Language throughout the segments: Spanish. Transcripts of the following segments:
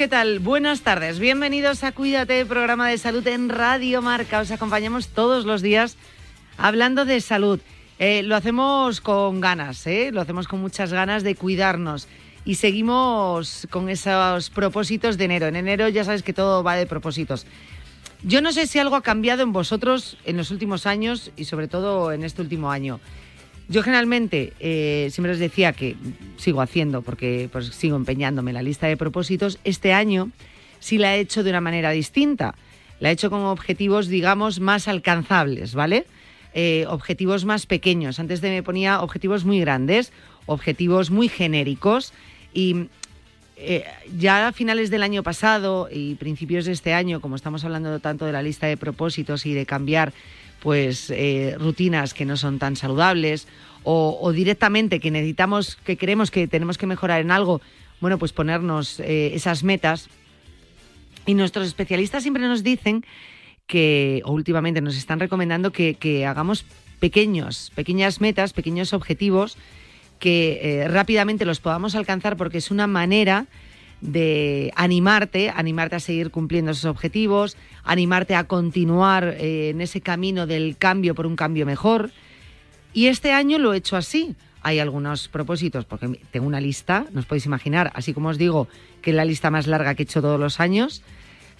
¿Qué tal? Buenas tardes. Bienvenidos a Cuídate, programa de salud en Radio Marca. Os acompañamos todos los días hablando de salud. Eh, lo hacemos con ganas, ¿eh? lo hacemos con muchas ganas de cuidarnos. Y seguimos con esos propósitos de enero. En enero ya sabes que todo va de propósitos. Yo no sé si algo ha cambiado en vosotros en los últimos años y sobre todo en este último año. Yo generalmente eh, siempre os decía que sigo haciendo, porque pues, sigo empeñándome en la lista de propósitos. Este año sí la he hecho de una manera distinta. La he hecho con objetivos, digamos, más alcanzables, ¿vale? Eh, objetivos más pequeños. Antes de me ponía objetivos muy grandes, objetivos muy genéricos y eh, ya a finales del año pasado y principios de este año, como estamos hablando tanto de la lista de propósitos y de cambiar pues eh, rutinas que no son tan saludables o, o, directamente que necesitamos, que creemos que tenemos que mejorar en algo, bueno, pues ponernos eh, esas metas. Y nuestros especialistas siempre nos dicen que, o últimamente nos están recomendando que, que hagamos pequeños, pequeñas metas, pequeños objetivos que eh, rápidamente los podamos alcanzar porque es una manera de animarte, animarte a seguir cumpliendo esos objetivos, animarte a continuar eh, en ese camino del cambio por un cambio mejor. Y este año lo he hecho así. Hay algunos propósitos, porque tengo una lista, nos podéis imaginar, así como os digo, que es la lista más larga que he hecho todos los años,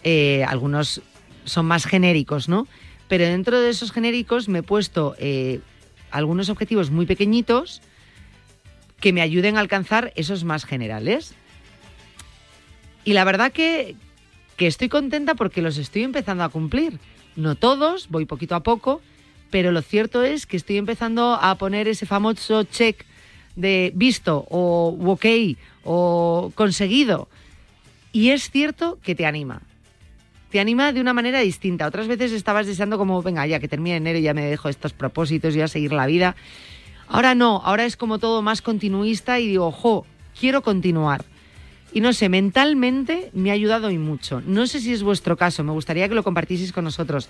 eh, algunos son más genéricos, ¿no? Pero dentro de esos genéricos me he puesto eh, algunos objetivos muy pequeñitos que me ayuden a alcanzar esos más generales. Y la verdad que, que estoy contenta porque los estoy empezando a cumplir. No todos, voy poquito a poco, pero lo cierto es que estoy empezando a poner ese famoso check de visto o ok o conseguido. Y es cierto que te anima. Te anima de una manera distinta. Otras veces estabas deseando como, venga, ya que termine enero y ya me dejo estos propósitos y a seguir la vida. Ahora no, ahora es como todo más continuista y digo, ojo, quiero continuar. Y no sé, mentalmente me ha ayudado y mucho. No sé si es vuestro caso, me gustaría que lo compartieseis con nosotros.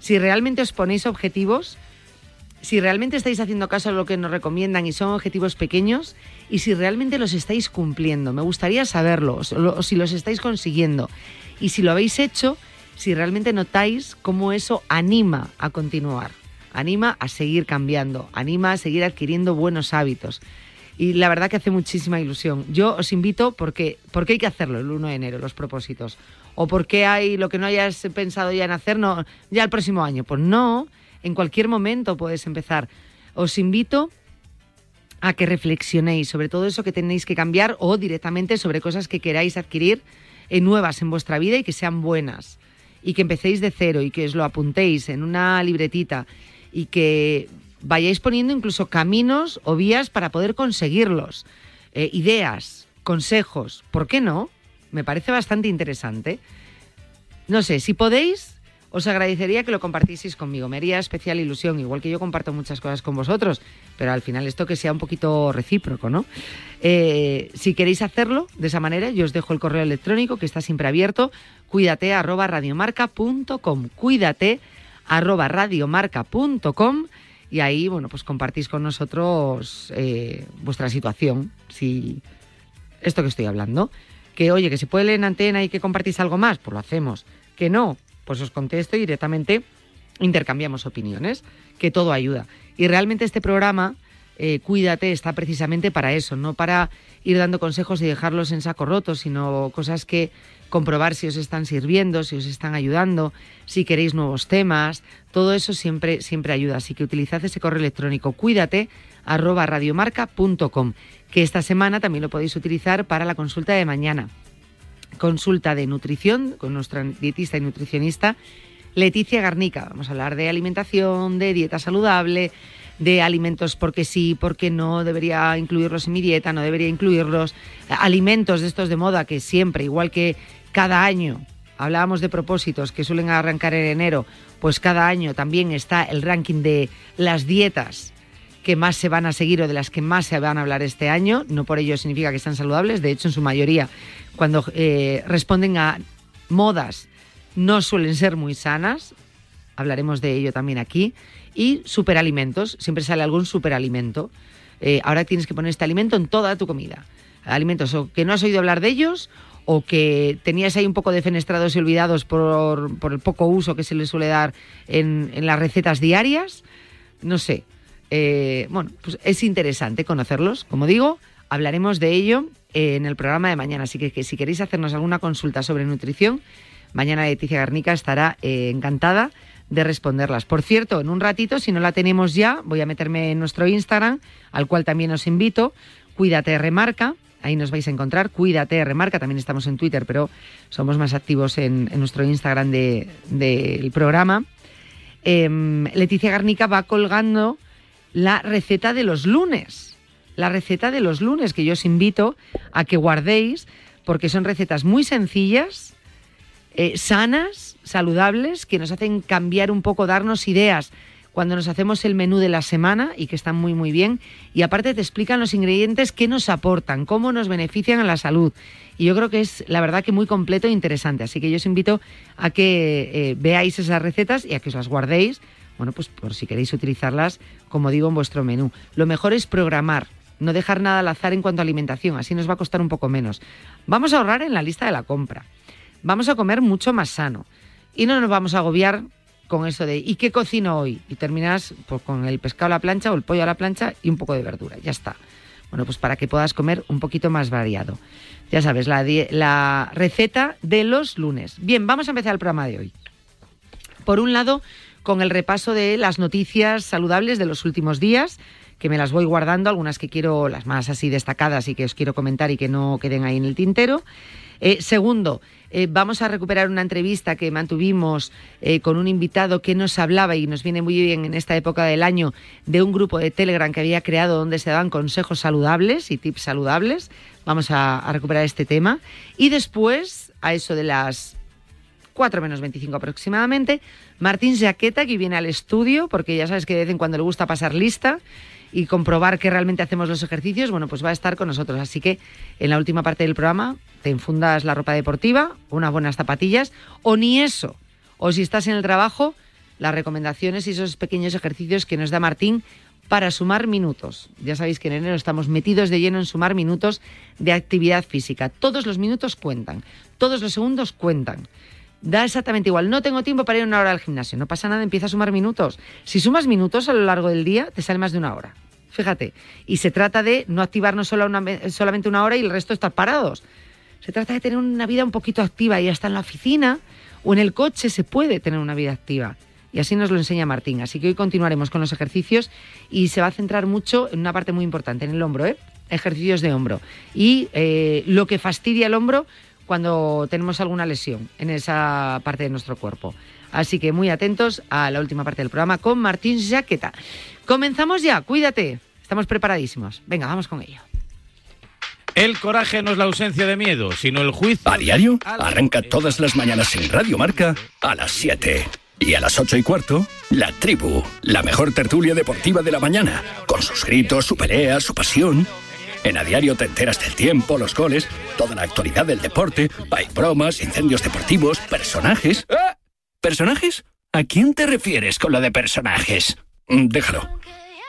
Si realmente os ponéis objetivos, si realmente estáis haciendo caso a lo que nos recomiendan y son objetivos pequeños, y si realmente los estáis cumpliendo. Me gustaría saberlo, o si los estáis consiguiendo. Y si lo habéis hecho, si realmente notáis cómo eso anima a continuar, anima a seguir cambiando, anima a seguir adquiriendo buenos hábitos y la verdad que hace muchísima ilusión. Yo os invito porque, porque hay que hacerlo el 1 de enero, los propósitos. O porque hay lo que no hayas pensado ya en hacer, no, ya el próximo año. Pues no, en cualquier momento puedes empezar. Os invito a que reflexionéis sobre todo eso que tenéis que cambiar o directamente sobre cosas que queráis adquirir nuevas en vuestra vida y que sean buenas. Y que empecéis de cero y que os lo apuntéis en una libretita y que vayáis poniendo incluso caminos o vías para poder conseguirlos, eh, ideas, consejos, ¿por qué no? Me parece bastante interesante. No sé, si podéis, os agradecería que lo compartieseis conmigo. Me haría especial ilusión, igual que yo comparto muchas cosas con vosotros, pero al final esto que sea un poquito recíproco, ¿no? Eh, si queréis hacerlo de esa manera, yo os dejo el correo electrónico que está siempre abierto, cuídate arroba radiomarca.com, cuídate arroba radiomarca.com y ahí, bueno, pues compartís con nosotros eh, vuestra situación, si esto que estoy hablando, que oye, que se puede leer en antena y que compartís algo más, pues lo hacemos, que no, pues os contesto y directamente intercambiamos opiniones, que todo ayuda. Y realmente este programa, eh, Cuídate, está precisamente para eso, no para ir dando consejos y dejarlos en saco roto, sino cosas que comprobar si os están sirviendo, si os están ayudando, si queréis nuevos temas, todo eso siempre, siempre ayuda. Así que utilizad ese correo electrónico cuídate radiomarca.com, que esta semana también lo podéis utilizar para la consulta de mañana consulta de nutrición con nuestra dietista y nutricionista Leticia Garnica. Vamos a hablar de alimentación, de dieta saludable, de alimentos porque sí, porque no, debería incluirlos en mi dieta, no debería incluirlos. Alimentos de estos de moda que siempre, igual que cada año, hablábamos de propósitos que suelen arrancar en enero, pues cada año también está el ranking de las dietas que más se van a seguir o de las que más se van a hablar este año. No por ello significa que están saludables, de hecho en su mayoría cuando eh, responden a modas no suelen ser muy sanas, hablaremos de ello también aquí, y superalimentos, siempre sale algún superalimento. Eh, ahora tienes que poner este alimento en toda tu comida. Alimentos o que no has oído hablar de ellos o que tenías ahí un poco defenestrados y olvidados por, el poco uso que se les suele dar en, las recetas diarias. No sé. Eh, bueno, pues es interesante conocerlos, como digo, hablaremos de ello en el programa de mañana. Así que, si queréis hacernos alguna consulta sobre nutrición, mañana Leticia Garnica estará eh, encantada de responderlas. Por cierto, en un ratito, si no la tenemos ya, voy a meterme en nuestro Instagram, al cual también os invito, Cuídate Remarca. Ahí nos vais a encontrar, Cuídate Remarca. También estamos en Twitter, pero somos más activos en, nuestro Instagram del programa. Em, Leticia Garnica va colgando la receta de los lunes la receta de los lunes, que yo os invito a que guardéis, porque son recetas muy sencillas, eh, sanas, saludables, que nos hacen cambiar un poco, darnos ideas cuando nos hacemos el menú de la semana y que están muy muy bien. Y aparte te explican los ingredientes que nos aportan, cómo nos benefician a la salud. Y yo creo que es la verdad que muy completo e interesante. Así que yo os invito a que eh, veáis esas recetas y a que os las guardéis. Bueno, pues por si queréis utilizarlas, como digo, en vuestro menú. Lo mejor es programar no dejar nada al azar en cuanto a alimentación, así nos va a costar un poco menos. Vamos a ahorrar en la lista de la compra. Vamos a comer mucho más sano y no nos vamos a agobiar con eso de ¿y qué cocino hoy? Y terminas pues, con el pescado a la plancha o el pollo a la plancha y un poco de verdura, ya está. Bueno, pues para que puedas comer un poquito más variado. Ya sabes, la, la receta de los lunes. Bien, vamos a empezar el programa de hoy. Por un lado, con el repaso de las noticias saludables de los últimos días que me las voy guardando, algunas que quiero, las más así destacadas y que os quiero comentar y que no queden ahí en el tintero. Eh, segundo, eh, vamos a recuperar una entrevista que mantuvimos eh, con un invitado que nos hablaba y nos viene muy bien en esta época del año de un grupo de Telegram que había creado donde se daban consejos saludables y tips saludables. Vamos a, a recuperar este tema. Y después, a eso de las 4 menos 25 aproximadamente, Martín Jaqueta, que viene al estudio, porque ya sabes que de vez en cuando le gusta pasar lista y comprobar que realmente hacemos los ejercicios, bueno, pues va a estar con nosotros. Así que en la última parte del programa te infundas la ropa deportiva, unas buenas zapatillas, o ni eso. O si estás en el trabajo, las recomendaciones y esos pequeños ejercicios que nos da Martín para sumar minutos. Ya sabéis que en enero estamos metidos de lleno en sumar minutos de actividad física. Todos los minutos cuentan, todos los segundos cuentan. Da exactamente igual. No tengo tiempo para ir una hora al gimnasio. No pasa nada, empieza a sumar minutos. Si sumas minutos a lo largo del día, te sale más de una hora. Fíjate. Y se trata de no activarnos solo solamente una hora y el resto estar parados. Se trata de tener una vida un poquito activa y hasta en la oficina o en el coche se puede tener una vida activa. Y así nos lo enseña Martín. Así que hoy continuaremos con los ejercicios y se va a centrar mucho en una parte muy importante, en el hombro, ¿eh? Ejercicios de hombro. Y eh, lo que fastidia el hombro cuando tenemos alguna lesión en esa parte de nuestro cuerpo. Así que muy atentos a la última parte del programa con Martín Jaqueta. Comenzamos ya, cuídate, estamos preparadísimos. Venga, vamos con ello. El coraje no es la ausencia de miedo, sino el juicio. A diario, arranca todas las mañanas en Radio Marca a las 7. Y a las 8 y cuarto, La Tribu, la mejor tertulia deportiva de la mañana, con sus gritos, su pelea, su pasión. En A Diario te enteras del tiempo, los goles, toda la actualidad del deporte, hay bromas, incendios deportivos, personajes. ¡Ah! ¿Personajes? ¿A quién te refieres con lo de personajes? Mm, déjalo.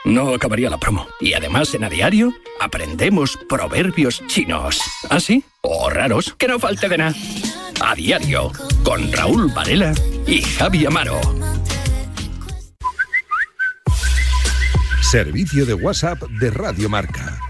No acabaría la promo. Y además en A Diario aprendemos proverbios chinos. ¿Ah, sí? O raros, que no falte de nada. A Diario, con Raúl Varela y Javi Amaro. Servicio de WhatsApp de Radio Marca.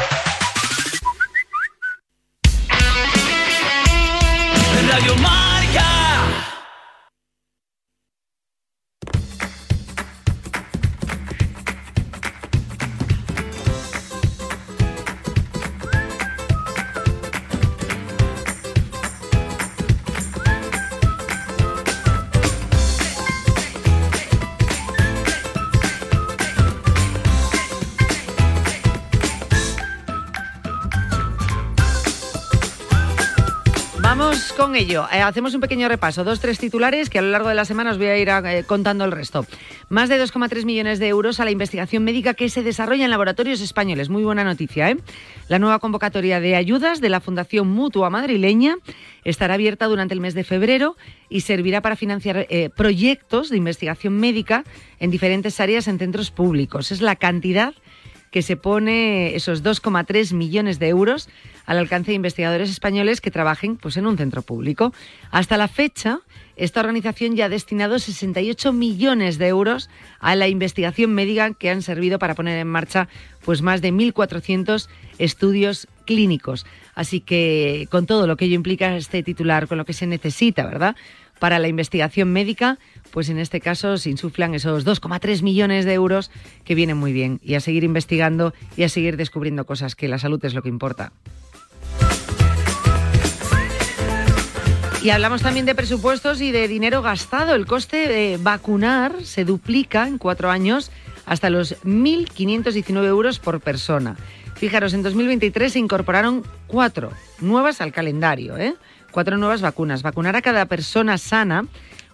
Eh, hacemos un pequeño repaso. Dos, tres titulares que a lo largo de la semana os voy a ir eh, contando el resto. Más de 2,3 millones de euros a la investigación médica que se desarrolla en laboratorios españoles. Muy buena noticia, ¿eh? La nueva convocatoria de ayudas de la Fundación Mutua Madrileña estará abierta durante el mes de febrero y servirá para financiar eh, proyectos de investigación médica en diferentes áreas en centros públicos. Es la cantidad que se pone esos 2,3 millones de euros al alcance de investigadores españoles que trabajen pues, en un centro público. Hasta la fecha, esta organización ya ha destinado 68 millones de euros a la investigación médica que han servido para poner en marcha pues, más de 1.400 estudios clínicos. Así que con todo lo que ello implica este titular, con lo que se necesita, ¿verdad? Para la investigación médica, pues en este caso se insuflan esos 2,3 millones de euros que vienen muy bien. Y a seguir investigando y a seguir descubriendo cosas, que la salud es lo que importa. Y hablamos también de presupuestos y de dinero gastado. El coste de vacunar se duplica en cuatro años hasta los 1.519 euros por persona. Fijaros, en 2023 se incorporaron cuatro nuevas al calendario, ¿eh? Cuatro nuevas vacunas. Vacunar a cada persona sana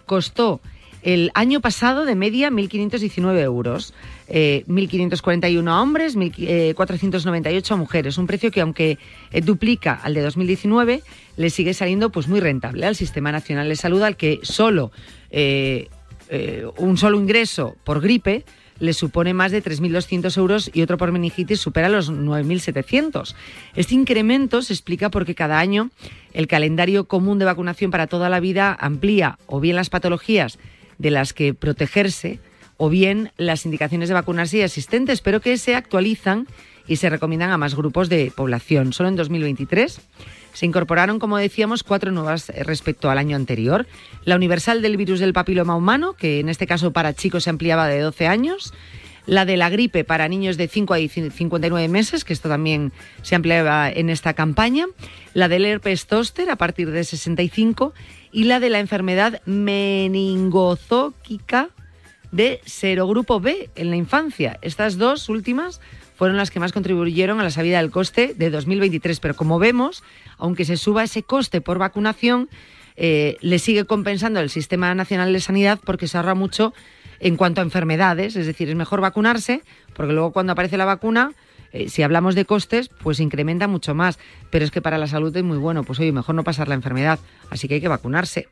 costó el año pasado de media 1.519 euros, eh, 1.541 a hombres, 1.498 a mujeres. Un precio que aunque eh, duplica al de 2019, le sigue saliendo pues muy rentable al Sistema Nacional de Salud, al que solo eh, eh, un solo ingreso por gripe le supone más de 3.200 euros y otro por meningitis supera los 9.700. Este incremento se explica porque cada año el calendario común de vacunación para toda la vida amplía o bien las patologías de las que protegerse o bien las indicaciones de vacunarse existentes, pero que se actualizan y se recomiendan a más grupos de población. Solo en 2023 se incorporaron, como decíamos, cuatro nuevas respecto al año anterior. La universal del virus del papiloma humano, que en este caso para chicos se ampliaba de 12 años. La de la gripe para niños de 5 a 59 meses, que esto también se ampliaba en esta campaña. La del herpes zóster a partir de 65. Y la de la enfermedad meningozóquica de serogrupo B en la infancia. Estas dos últimas fueron las que más contribuyeron a la subida del coste de 2023. Pero como vemos, aunque se suba ese coste por vacunación, eh, le sigue compensando el Sistema Nacional de Sanidad porque se ahorra mucho en cuanto a enfermedades. Es decir, es mejor vacunarse porque luego cuando aparece la vacuna, eh, si hablamos de costes, pues incrementa mucho más. Pero es que para la salud es muy bueno. Pues oye, mejor no pasar la enfermedad. Así que hay que vacunarse.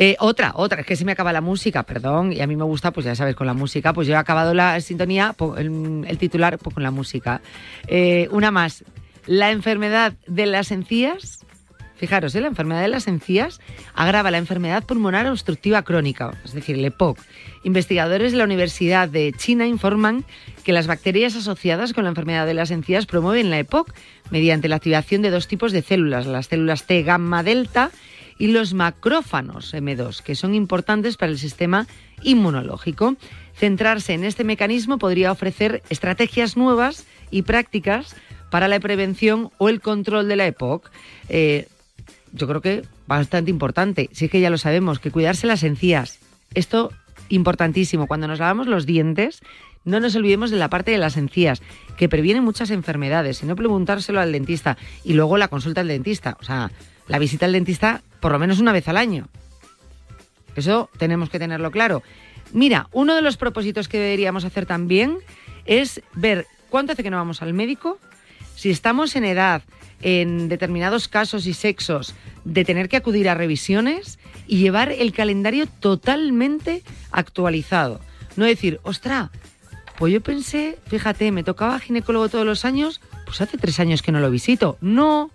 Eh, otra, otra, es que se me acaba la música, perdón, y a mí me gusta, pues ya sabes, con la música, pues yo he acabado la sintonía, el, titular, pues con la música. Eh, una más, la enfermedad de las encías, fijaros, ¿eh? la enfermedad de las encías agrava la enfermedad pulmonar obstructiva crónica, es decir, el EPOC. Investigadores de la Universidad de China informan que las bacterias asociadas con la enfermedad de las encías promueven la EPOC mediante la activación de dos tipos de células, las células T gamma delta, y los macrófanos M2, que son importantes para el sistema inmunológico. Centrarse en este mecanismo podría ofrecer estrategias nuevas y prácticas para la prevención o el control de la EPOC. Eh, yo creo que bastante importante. Sí que ya lo sabemos, que cuidarse las encías. Esto importantísimo. Cuando nos lavamos los dientes, no nos olvidemos de la parte de las encías, que previene muchas enfermedades. Y no preguntárselo al dentista. Y luego la consulta al dentista. O sea, la visita al dentista por lo menos una vez al año. Eso tenemos que tenerlo claro. Mira, uno de los propósitos que deberíamos hacer también es ver cuánto hace que no vamos al médico, si estamos en edad, en determinados casos y sexos, de tener que acudir a revisiones y llevar el calendario totalmente actualizado. No decir, ostra, pues yo pensé, fíjate, me tocaba ginecólogo todos los años, pues hace tres años que no lo visito. No,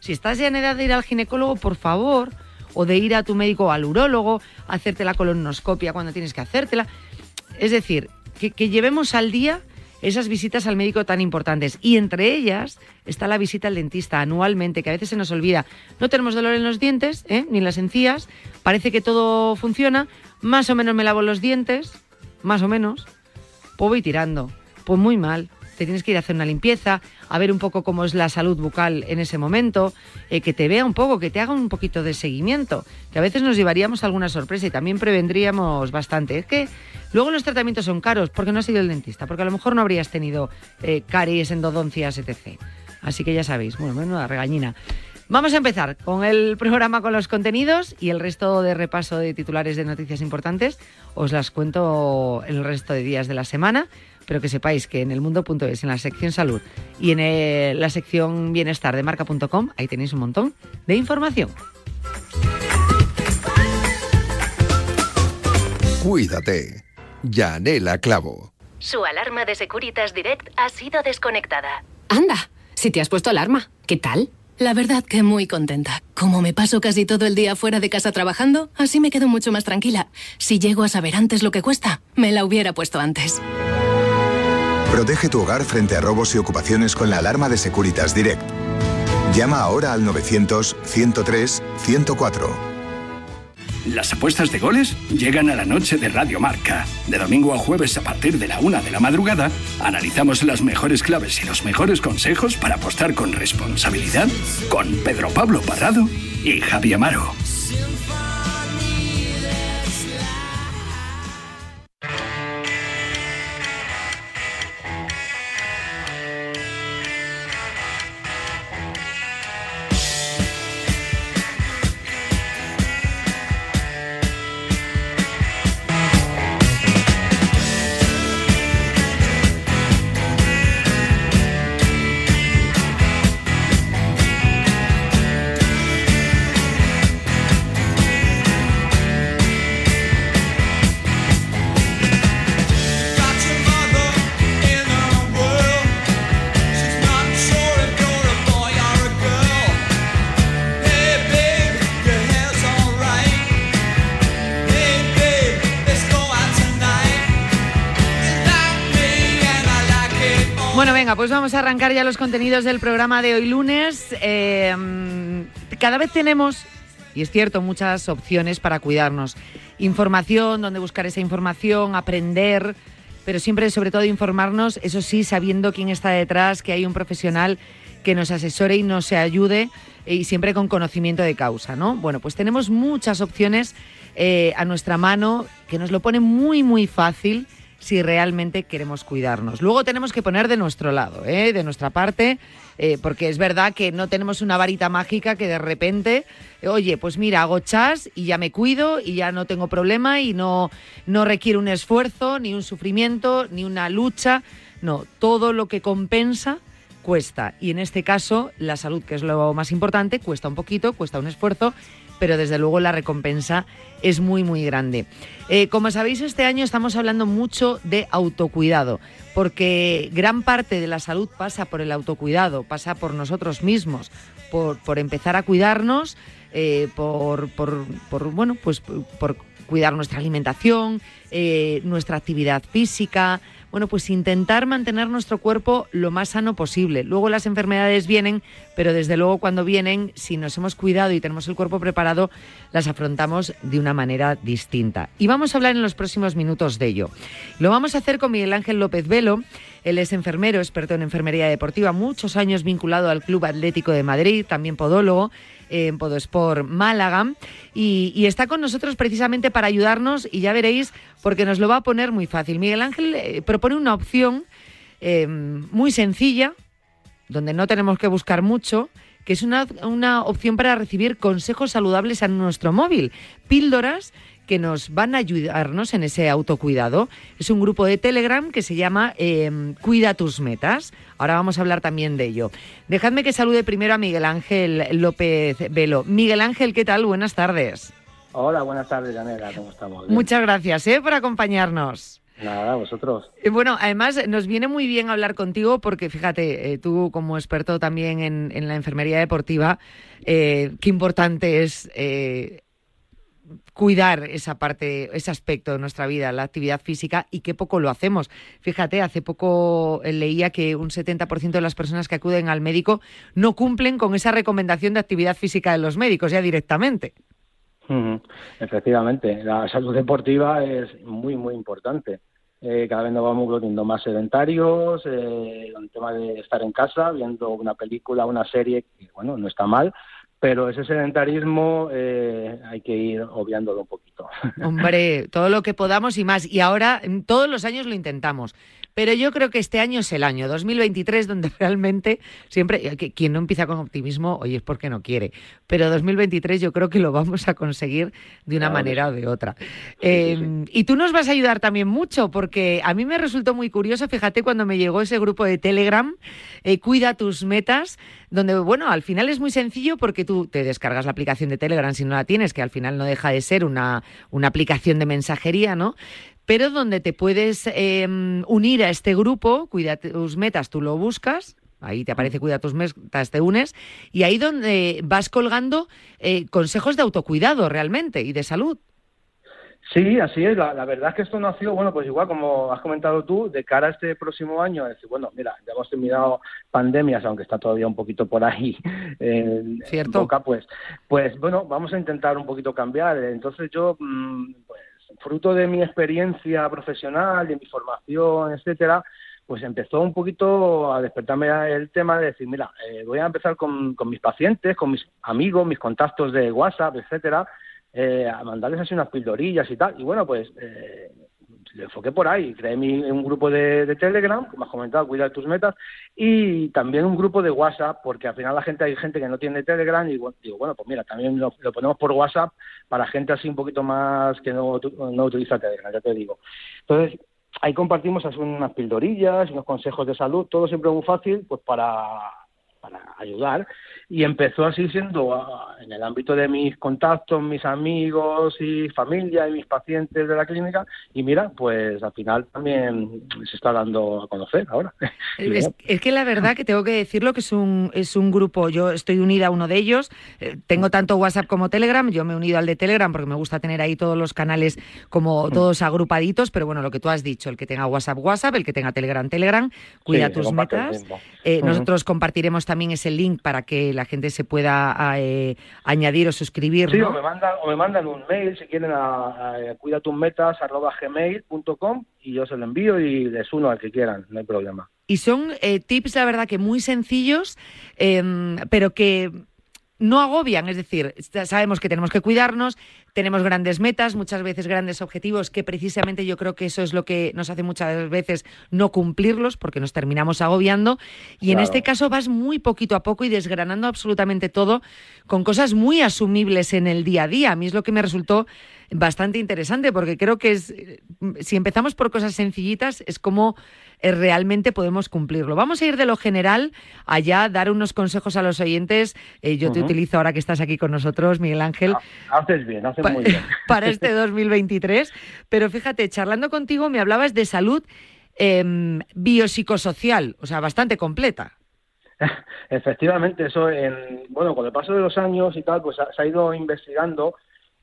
si estás ya en edad de ir al ginecólogo, por favor, o de ir a tu médico o al urólogo, hacerte la colonoscopia cuando tienes que hacértela. Es decir, que, llevemos al día esas visitas al médico tan importantes. Y entre ellas está la visita al dentista anualmente, que a veces se nos olvida. No tenemos dolor en los dientes, ¿eh? ni en las encías, parece que todo funciona, más o menos me lavo los dientes, más o menos, pues voy tirando, pues muy mal. Te tienes que ir a hacer una limpieza, a ver un poco cómo es la salud bucal en ese momento, eh, que te vea un poco, que te haga un poquito de seguimiento, que a veces nos llevaríamos alguna sorpresa y también prevendríamos bastante. Es que luego los tratamientos son caros porque no has ido al dentista, porque a lo mejor no habrías tenido eh, caries, endodoncias, etc. Así que ya sabéis, bueno, menuda regañina. Vamos a empezar con el programa con los contenidos y el resto de repaso de titulares de noticias importantes os las cuento el resto de días de la semana pero que sepáis que en el mundo.es, en la sección salud y en la sección bienestar de marca.com, ahí tenéis un montón de información. Cuídate. Yanela Clavo. Su alarma de Securitas Direct ha sido desconectada. Anda, si te has puesto alarma, ¿qué tal? La verdad que muy contenta. Como me paso casi todo el día fuera de casa trabajando, así me quedo mucho más tranquila. Si llego a saber antes lo que cuesta, me la hubiera puesto antes. Protege tu hogar frente a robos y ocupaciones con la alarma de Securitas Direct. Llama ahora al 900-103-104. Las apuestas de goles llegan a la noche de Radio Marca. De domingo a jueves a partir de la una de la madrugada, analizamos las mejores claves y los mejores consejos para apostar con responsabilidad con Pedro Pablo Parrado y Javi Amaro. Pues vamos a arrancar ya los contenidos del programa de hoy lunes. Eh, cada vez tenemos, y es cierto, muchas opciones para cuidarnos. Información, dónde buscar esa información, aprender, pero siempre, sobre todo, informarnos, eso sí, sabiendo quién está detrás, que hay un profesional que nos asesore y nos ayude eh, y siempre con conocimiento de causa, ¿no? Bueno, pues tenemos muchas opciones eh, a nuestra mano que nos lo ponen muy, muy fácil si realmente queremos cuidarnos. Luego tenemos que poner de nuestro lado, ¿eh? de nuestra parte, eh, porque es verdad que no tenemos una varita mágica que de repente, oye, pues mira, hago chas y ya me cuido y ya no tengo problema y no, no requiere un esfuerzo, ni un sufrimiento, ni una lucha. No, todo lo que compensa cuesta. Y en este caso, la salud, que es lo más importante, cuesta un poquito, cuesta un esfuerzo, pero desde luego la recompensa es muy, muy grande. Eh, como sabéis, este año estamos hablando mucho de autocuidado, porque gran parte de la salud pasa por el autocuidado, pasa por nosotros mismos, por, por empezar a cuidarnos, eh, por, por- por, bueno, pues por cuidar nuestra alimentación, eh, nuestra actividad física, bueno, pues intentar mantener nuestro cuerpo lo más sano posible. Luego las enfermedades vienen, pero desde luego cuando vienen, si nos hemos cuidado y tenemos el cuerpo preparado, las afrontamos de una manera distinta. Y vamos a hablar en los próximos minutos de ello. Lo vamos a hacer con Miguel Ángel López Velo. Él es enfermero, experto en enfermería deportiva, muchos años vinculado al Club Atlético de Madrid, también podólogo en Podosport Málaga y, y, está con nosotros precisamente para ayudarnos y ya veréis porque nos lo va a poner muy fácil. Miguel Ángel eh, propone una opción eh, muy sencilla, donde no tenemos que buscar mucho, que es una, una opción para recibir consejos saludables a nuestro móvil, píldoras que nos van a ayudarnos en ese autocuidado. Es un grupo de Telegram que se llama eh, Cuida tus metas. Ahora vamos a hablar también de ello. Dejadme que salude primero a Miguel Ángel López Velo. Miguel Ángel, ¿qué tal? Buenas tardes. Hola, buenas tardes, Janela. ¿Cómo estamos? Bien. Muchas gracias ¿eh? por acompañarnos. Nada, vosotros. Eh, Bueno, además nos viene muy bien hablar contigo porque fíjate, eh, tú como experto también en, en la enfermería deportiva, eh, qué importante es eh, cuidar esa parte, ese aspecto de nuestra vida, la actividad física, y qué poco lo hacemos. Fíjate, hace poco eh, leía que un 70% de las personas que acuden al médico no cumplen con esa recomendación de actividad física de los médicos ya directamente. Efectivamente, la salud deportiva es muy, muy importante. Eh, cada vez nos vamos volviendo más sedentarios, eh, el tema de estar en casa viendo una película, una serie, que bueno, no está mal, pero ese sedentarismo eh, hay que ir obviándolo un poquito. Hombre, todo lo que podamos y más. Y ahora, mm, todos los años lo intentamos. Pero yo creo que este año es el año 2023 donde realmente siempre, que quien no empieza con optimismo, oye, es porque no quiere. Pero 2023 yo creo que lo vamos a conseguir de una Claro manera o de otra. sí, Eh, Y tú nos vas a ayudar también mucho, porque a mí me resultó muy curioso, fíjate, cuando me llegó ese grupo de Telegram, eh, Cuida tus metas, donde, bueno, al final es muy sencillo porque tú te descargas la aplicación de Telegram si no la tienes, que al final no deja de ser una, una aplicación de mensajería, ¿no? Pero donde te puedes eh, unir a este grupo, Cuida tus metas, tú lo buscas, Ahí te aparece Cuida tus metas, te unes, y ahí donde vas colgando eh, consejos de autocuidado realmente y de salud. Sí, así es. La, la verdad es que esto nació, bueno, pues igual como has comentado tú, de cara a este próximo año, es decir, bueno, mira, ya hemos terminado pandemias, aunque está todavía un poquito por ahí en, en Cierto. boca, pues, pues bueno, vamos a intentar un poquito cambiar. Entonces yo, mm, pues, fruto de mi experiencia profesional, de mi formación, etcétera, pues empezó un poquito a despertarme el tema de decir, mira, eh, voy a empezar con, con mis pacientes, con mis amigos, mis contactos de WhatsApp, etcétera, eh, a mandarles así unas pildorillas y tal. Y bueno, pues eh, le enfoqué por ahí. Creé mi, un grupo de, de Telegram, como has comentado, cuida tus metas, y también un grupo de WhatsApp, porque al final la gente hay gente que no tiene Telegram y bueno, digo, bueno, pues mira, también lo, lo ponemos por WhatsApp para gente así un poquito más que no, no utiliza Telegram, ya te digo. Entonces, ahí compartimos así unas pildorillas, unos consejos de salud, todo siempre muy fácil, pues para para ayudar y empezó así siendo ah, en el ámbito de mis contactos, mis amigos y familia y mis pacientes de la clínica y mira, pues al final también se está dando a conocer ahora. Es, que la verdad que tengo que decirlo que es un, es un grupo, yo estoy unida a uno de ellos, eh, tengo tanto WhatsApp como Telegram, yo me he unido al de Telegram porque me gusta tener ahí todos los canales como todos agrupaditos, pero bueno, lo que tú has dicho, el que tenga WhatsApp, WhatsApp, el que tenga Telegram, Telegram, cuida sí, tus metas. Eh. Nosotros compartiremos también ese link para que la gente se pueda eh, añadir o suscribir. Sí, ¿no? o me mandan, o me mandan un mail si quieren a, a cuidatusmetas@gmail.com y yo se lo envío y les uno al que quieran, no hay problema. Y son eh, tips, la verdad, que muy sencillos, em, pero que no agobian. Es decir, sa- sabemos que tenemos que cuidarnos, tenemos grandes metas, muchas veces grandes objetivos, que precisamente yo creo que eso es lo que nos hace muchas veces no cumplirlos, porque nos terminamos agobiando. Y en este caso vas muy poquito a poco y desgranando absolutamente todo con cosas muy asumibles en el día a día. A mí es lo que me resultó bastante interesante, porque creo que es, eh, si empezamos por cosas sencillitas, es como eh, realmente podemos cumplirlo. Vamos a ir de lo general allá, dar unos consejos a los oyentes. Eh, yo te utilizo ahora que estás aquí con nosotros, Miguel Ángel, Haces bien, haces muy bien. para este 2023. Pero fíjate, charlando contigo me hablabas de salud em, biopsicosocial, o sea, bastante completa. Efectivamente, eso, en, bueno, con el paso de los años y tal, pues se ha ido investigando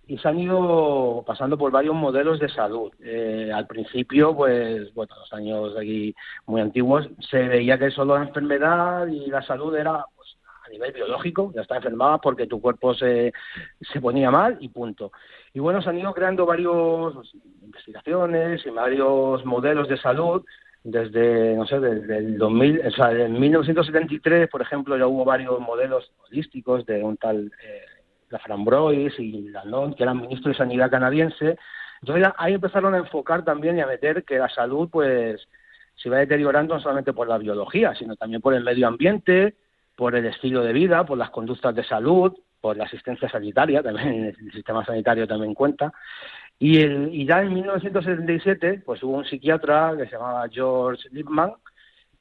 y se han ido pasando por varios modelos de salud. Eh, al principio, pues, bueno, los años aquí muy antiguos, se veía que solo la enfermedad y la salud era pues, a nivel biológico, ya está enfermada porque tu cuerpo se, se ponía mal y punto. Y bueno, se han ido creando varios pues, investigaciones y varios modelos de salud desde, no sé, desde el 2000, o sea, en 1973, por ejemplo, ya hubo varios modelos holísticos de un tal eh, Laframboise y Lalonde, que eran ministros de Sanidad canadiense. Entonces ahí empezaron a enfocar también y a meter que la salud, pues, se va deteriorando no solamente por la biología, sino también por el medio ambiente, por el estilo de vida, por las conductas de salud, por la asistencia sanitaria, también el sistema sanitario también cuenta. Y, el, y ya en 1977, pues hubo un psiquiatra que se llamaba George Lippmann,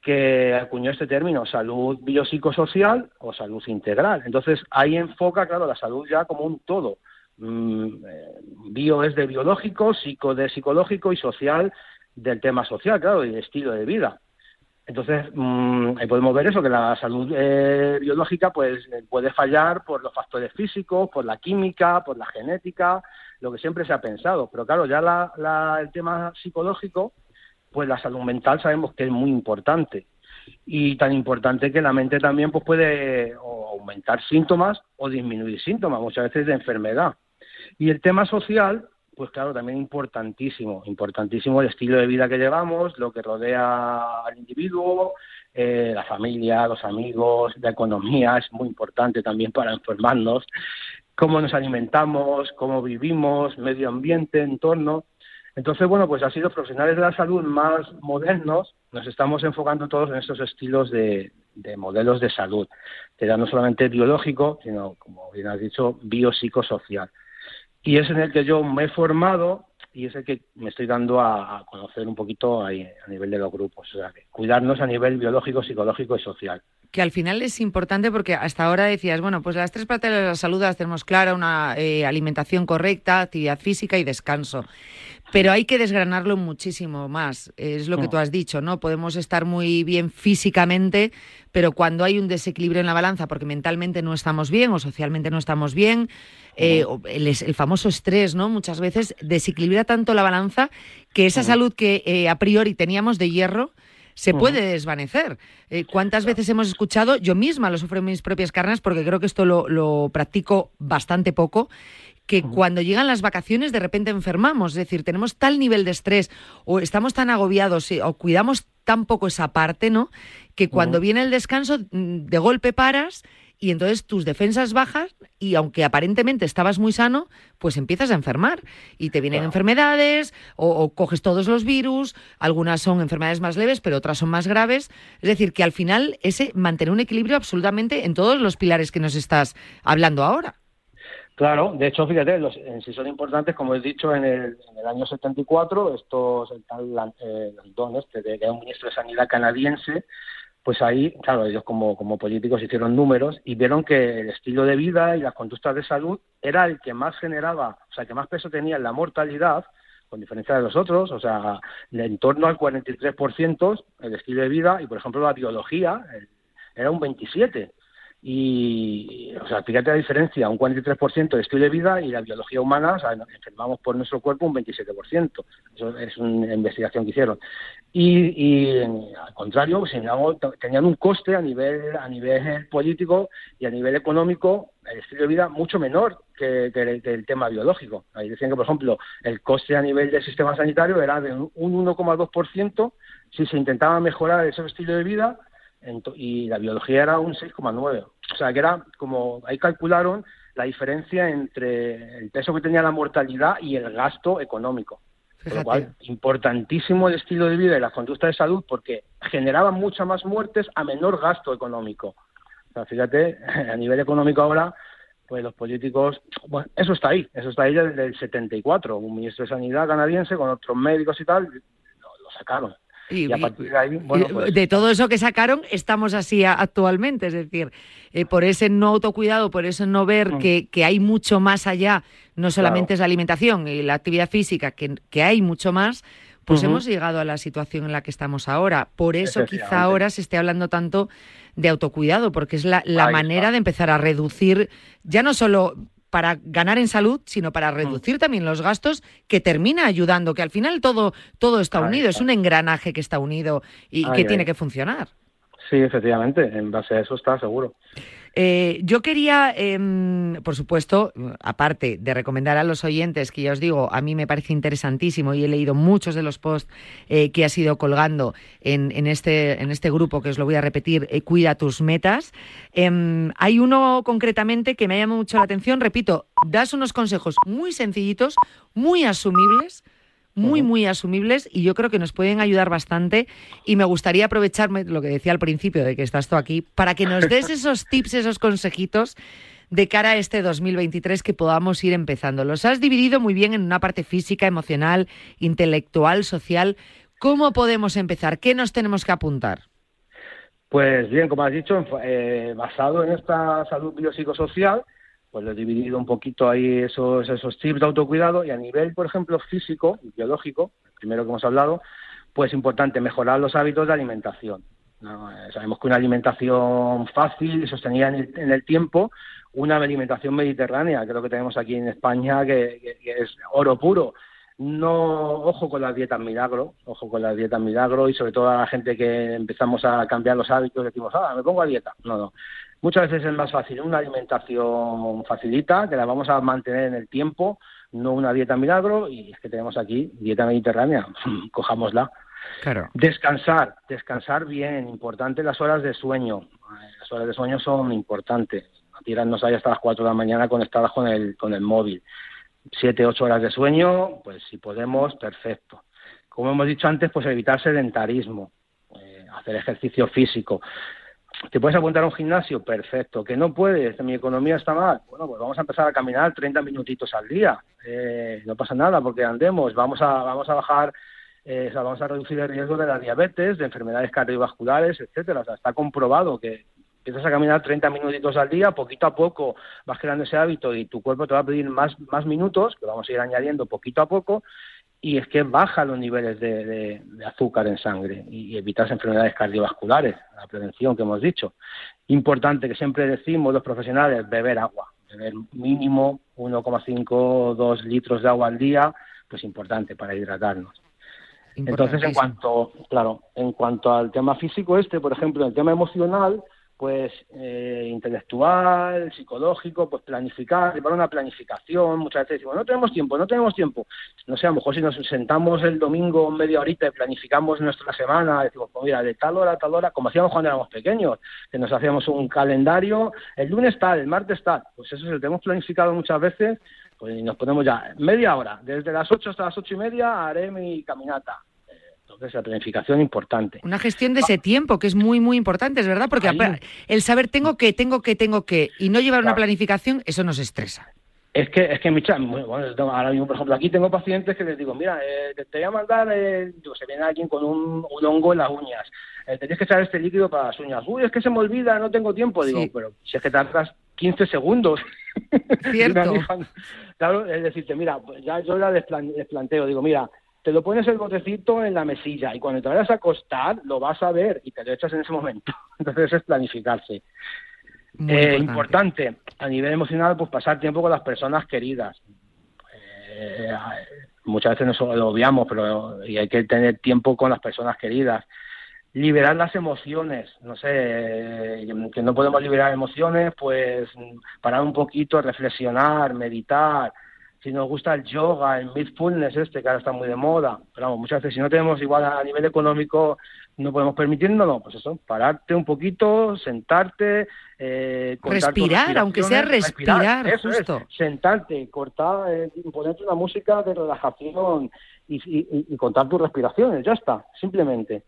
que acuñó este término, salud biopsicosocial o salud integral. Entonces, ahí enfoca, claro, la salud ya como un todo. Mm, eh, bio es de biológico, psico de psicológico y social del tema social, claro, y de estilo de vida. Entonces, mm, ahí podemos ver eso, que la salud eh, biológica pues puede fallar por los factores físicos, por la química, por la genética, lo que siempre se ha pensado. Pero claro, ya la, la- el tema psicológico, pues la salud mental sabemos que es muy importante. Y tan importante que la mente también pues puede aumentar síntomas o disminuir síntomas, muchas veces de enfermedad. Y el tema social, pues claro, también importantísimo, importantísimo el estilo de vida que llevamos, lo que rodea al individuo, eh, la familia, los amigos, la economía, es muy importante también para enfermarnos, cómo nos alimentamos, cómo vivimos, medio ambiente, entorno. Entonces, bueno, pues así los profesionales de la salud más modernos nos estamos enfocando todos en estos estilos de, de modelos de salud, que ya no solamente biológico, sino, como bien has dicho, biopsicosocial. Y es en el que yo me he formado y es el que me estoy dando a, a conocer un poquito ahí, a nivel de los grupos. O sea, cuidarnos a nivel biológico, psicológico y social. que al final es importante porque hasta ahora decías, bueno, pues las tres partes de la salud las tenemos clara, una eh, alimentación correcta, actividad física y descanso. Pero hay que desgranarlo muchísimo más, es lo que Mm. tú has dicho, ¿no? Podemos estar muy bien físicamente, pero cuando hay un desequilibrio en la balanza porque mentalmente no estamos bien o socialmente no estamos bien, eh, el, famoso estrés, ¿no? Muchas veces desequilibra tanto la balanza que esa salud que eh, a priori teníamos de hierro se puede desvanecer. Eh, ¿Cuántas veces hemos escuchado? Yo misma lo sufro en mis propias carnes porque creo que esto lo, lo practico bastante poco que cuando llegan las vacaciones de repente enfermamos, es decir, tenemos tal nivel de estrés o estamos tan agobiados eh, o cuidamos tan poco esa parte, ¿no? Que cuando viene el descanso mm, de golpe paras y entonces tus defensas bajas y aunque aparentemente estabas muy sano, pues empiezas a enfermar y te vienen enfermedades o, o coges todos los virus, algunas son enfermedades más leves, pero otras son más graves. Es decir, que al final ese mantener un equilibrio absolutamente en todos los pilares que nos estás hablando ahora. Claro, de hecho, fíjate, los, sí son importantes, como he dicho, en el, en el año 74, estos, el tal eh, Landon, este, que un ministro de Sanidad canadiense, pues ahí, claro, ellos como, políticos hicieron números y vieron que el estilo de vida y las conductas de salud era el que más generaba, o sea, que más peso tenía en la mortalidad, con diferencia de los otros, o sea, en torno al 43% el estilo de vida y, por ejemplo, la biología el- era un 27%. Y, o sea, fíjate la diferencia, un 43% de estilo de vida y la biología humana, enfermamos por nuestro cuerpo un 27%. Eso es una investigación que hicieron. Y, y al contrario, tenían un coste a nivel, a nivel político y a nivel económico, el estilo de vida mucho menor que, que el, tema biológico. Ahí decían que, por ejemplo, el coste a nivel del sistema sanitario era de un un 1,2% si se intentaba mejorar ese estilo de vida y la biología era un 6,9. O sea, que era como, ahí calcularon la diferencia entre el peso que tenía la mortalidad y el gasto económico. Por lo cual, importantísimo el estilo de vida y la conducta de salud porque generaban muchas más muertes a menor gasto económico. O sea, fíjate, a nivel económico ahora, pues los políticos, bueno, eso está ahí, eso está ahí desde el 74. Un ministro de Sanidad canadiense con otros médicos y tal, lo, lo sacaron. Y, a partir de ahí, bueno, Y pues, de todo eso que sacaron, estamos así actualmente. Es decir, eh, por ese no autocuidado, por eso no ver Mm. que, que hay mucho más allá, no solamente Claro. es la alimentación y la actividad física, que, que hay mucho más, pues hemos llegado a la situación en la que estamos ahora. Por eso quizá ahora se esté hablando tanto de autocuidado, porque es la, manera está. de empezar a reducir, ya no solo para ganar en salud, sino para Mm. reducir también los gastos, que termina ayudando, que al final todo, todo está Ahí unido, está. es un engranaje que está unido y Ahí, que ahí. tiene que funcionar. Sí, efectivamente, en base a eso está seguro. Eh, yo quería, em, por supuesto, aparte de recomendar a los oyentes, que ya os digo, a mí me parece interesantísimo y he leído muchos de los posts eh, que has ido colgando en, en este, en este grupo, que os lo voy a repetir, eh, Cuida tus metas. Em, hay uno concretamente que me llama mucho la atención, repito, das unos consejos muy sencillitos, muy asumibles, muy, muy asumibles y yo creo que nos pueden ayudar bastante. Y me gustaría aprovecharme lo que decía al principio de que estás tú aquí para que nos des esos tips, esos consejitos de cara a este 2023 que podamos ir empezando. Los has dividido muy bien en una parte física, emocional, intelectual, social. ¿Cómo podemos empezar? ¿Qué nos tenemos que apuntar? Pues bien, como has dicho, eh, basado en esta salud biopsicosocial, pues lo he dividido un poquito ahí esos, esos tips de autocuidado y a nivel, por ejemplo, físico, biológico, el primero que hemos hablado, pues importante mejorar los hábitos de alimentación. Eh, sabemos que una alimentación fácil y sostenida en el, en el tiempo, una alimentación mediterránea, lo que tenemos aquí en España, que es oro puro. No, ojo con las dietas milagro, ojo con las dietas milagro y sobre todo a la gente que empezamos a cambiar los hábitos, decimos, ah, me pongo a dieta. No, no. Muchas veces es más fácil una alimentación facilita, que la vamos a mantener en el tiempo, no una dieta milagro, y es que tenemos aquí dieta mediterránea, cojámosla. Claro. Descansar, descansar bien, importante las horas de sueño. Las horas de sueño son importantes. No tirarnos ahí hasta las 4 de la mañana conectadas con el, con el móvil. Siete, ocho horas de sueño, pues si podemos, perfecto. Como hemos dicho antes, pues evitar sedentarismo, eh, hacer ejercicio físico. ¿Te puedes apuntar a un gimnasio? Perfecto. ¿Que no puedes? ¿Mi economía está mal? Bueno, pues vamos a empezar a caminar 30 minutitos al día. Eh, no pasa nada porque andemos. Vamos a, vamos a bajar, eh, vamos a reducir el riesgo de la diabetes, de enfermedades cardiovasculares, etcétera. O sea, está comprobado que empiezas a caminar 30 minutitos al día, poquito a poco vas creando ese hábito y tu cuerpo te va a pedir más, más minutos, que vamos a ir añadiendo poquito a poco, y es que baja los niveles de, de- de azúcar en sangre y, y evitas enfermedades cardiovasculares, la prevención que hemos dicho. Importante que siempre decimos los profesionales, beber agua, beber mínimo 1,5 2 litros de agua al día, pues importante para hidratarnos. Entonces, en cuanto, claro, en cuanto al tema físico este, por ejemplo, el tema emocional, pues eh, intelectual, psicológico, pues planificar, llevar una planificación. Muchas veces decimos, no tenemos tiempo, no tenemos tiempo. No sé, a lo mejor si nos sentamos el domingo media horita y planificamos nuestra semana, decimos, pues mira, de tal hora a tal hora, como hacíamos cuando éramos pequeños, que nos hacíamos un calendario, el lunes tal, el martes tal, pues eso se lo tenemos planificado muchas veces, pues nos ponemos ya media hora, desde las ocho hasta las ocho y media haré mi caminata. Entonces, la planificación importante. Una gestión de ese tiempo que es muy, muy importante, es verdad, porque Ahí. el saber tengo que, tengo que, tengo que, y no llevar una planificación, eso nos estresa. Es que, es que muy- bueno, ahora mismo, por ejemplo, aquí tengo pacientes que les digo, mira, eh, te, voy a mandar, eh, digo, se viene alguien con un, un hongo en las uñas, eh, te tienes que echar este líquido para las uñas. Uy, es que se me olvida, no tengo tiempo. Digo, Sí. pero si es que tardas 15 segundos. Cierto. Claro, es decirte, mira, pues ya yo la les, plan- les planteo, digo, mira, te lo pones el botecito en la mesilla y cuando te vayas a acostar lo vas a ver y te lo echas en ese momento. Entonces es planificarse. Muy Eh, importante. importante, a nivel emocional, pues pasar tiempo con las personas queridas. Eh, muchas veces nos lo obviamos, pero y hay que tener tiempo con las personas queridas. Liberar las emociones, no sé, que no podemos liberar emociones, pues parar un poquito, reflexionar, meditar. Si nos gusta el yoga, el mindfulness este, que ahora está muy de moda, pero vamos, muchas veces si no tenemos igual a nivel económico, no podemos permitirnos, pues eso, pararte un poquito, sentarte, eh, Respirar, aunque sea respiraciones, respirar, eso es, justo. sentarte, cortar, eh, ponerte una música de relajación y, y- y contar tus respiraciones, ya está, simplemente.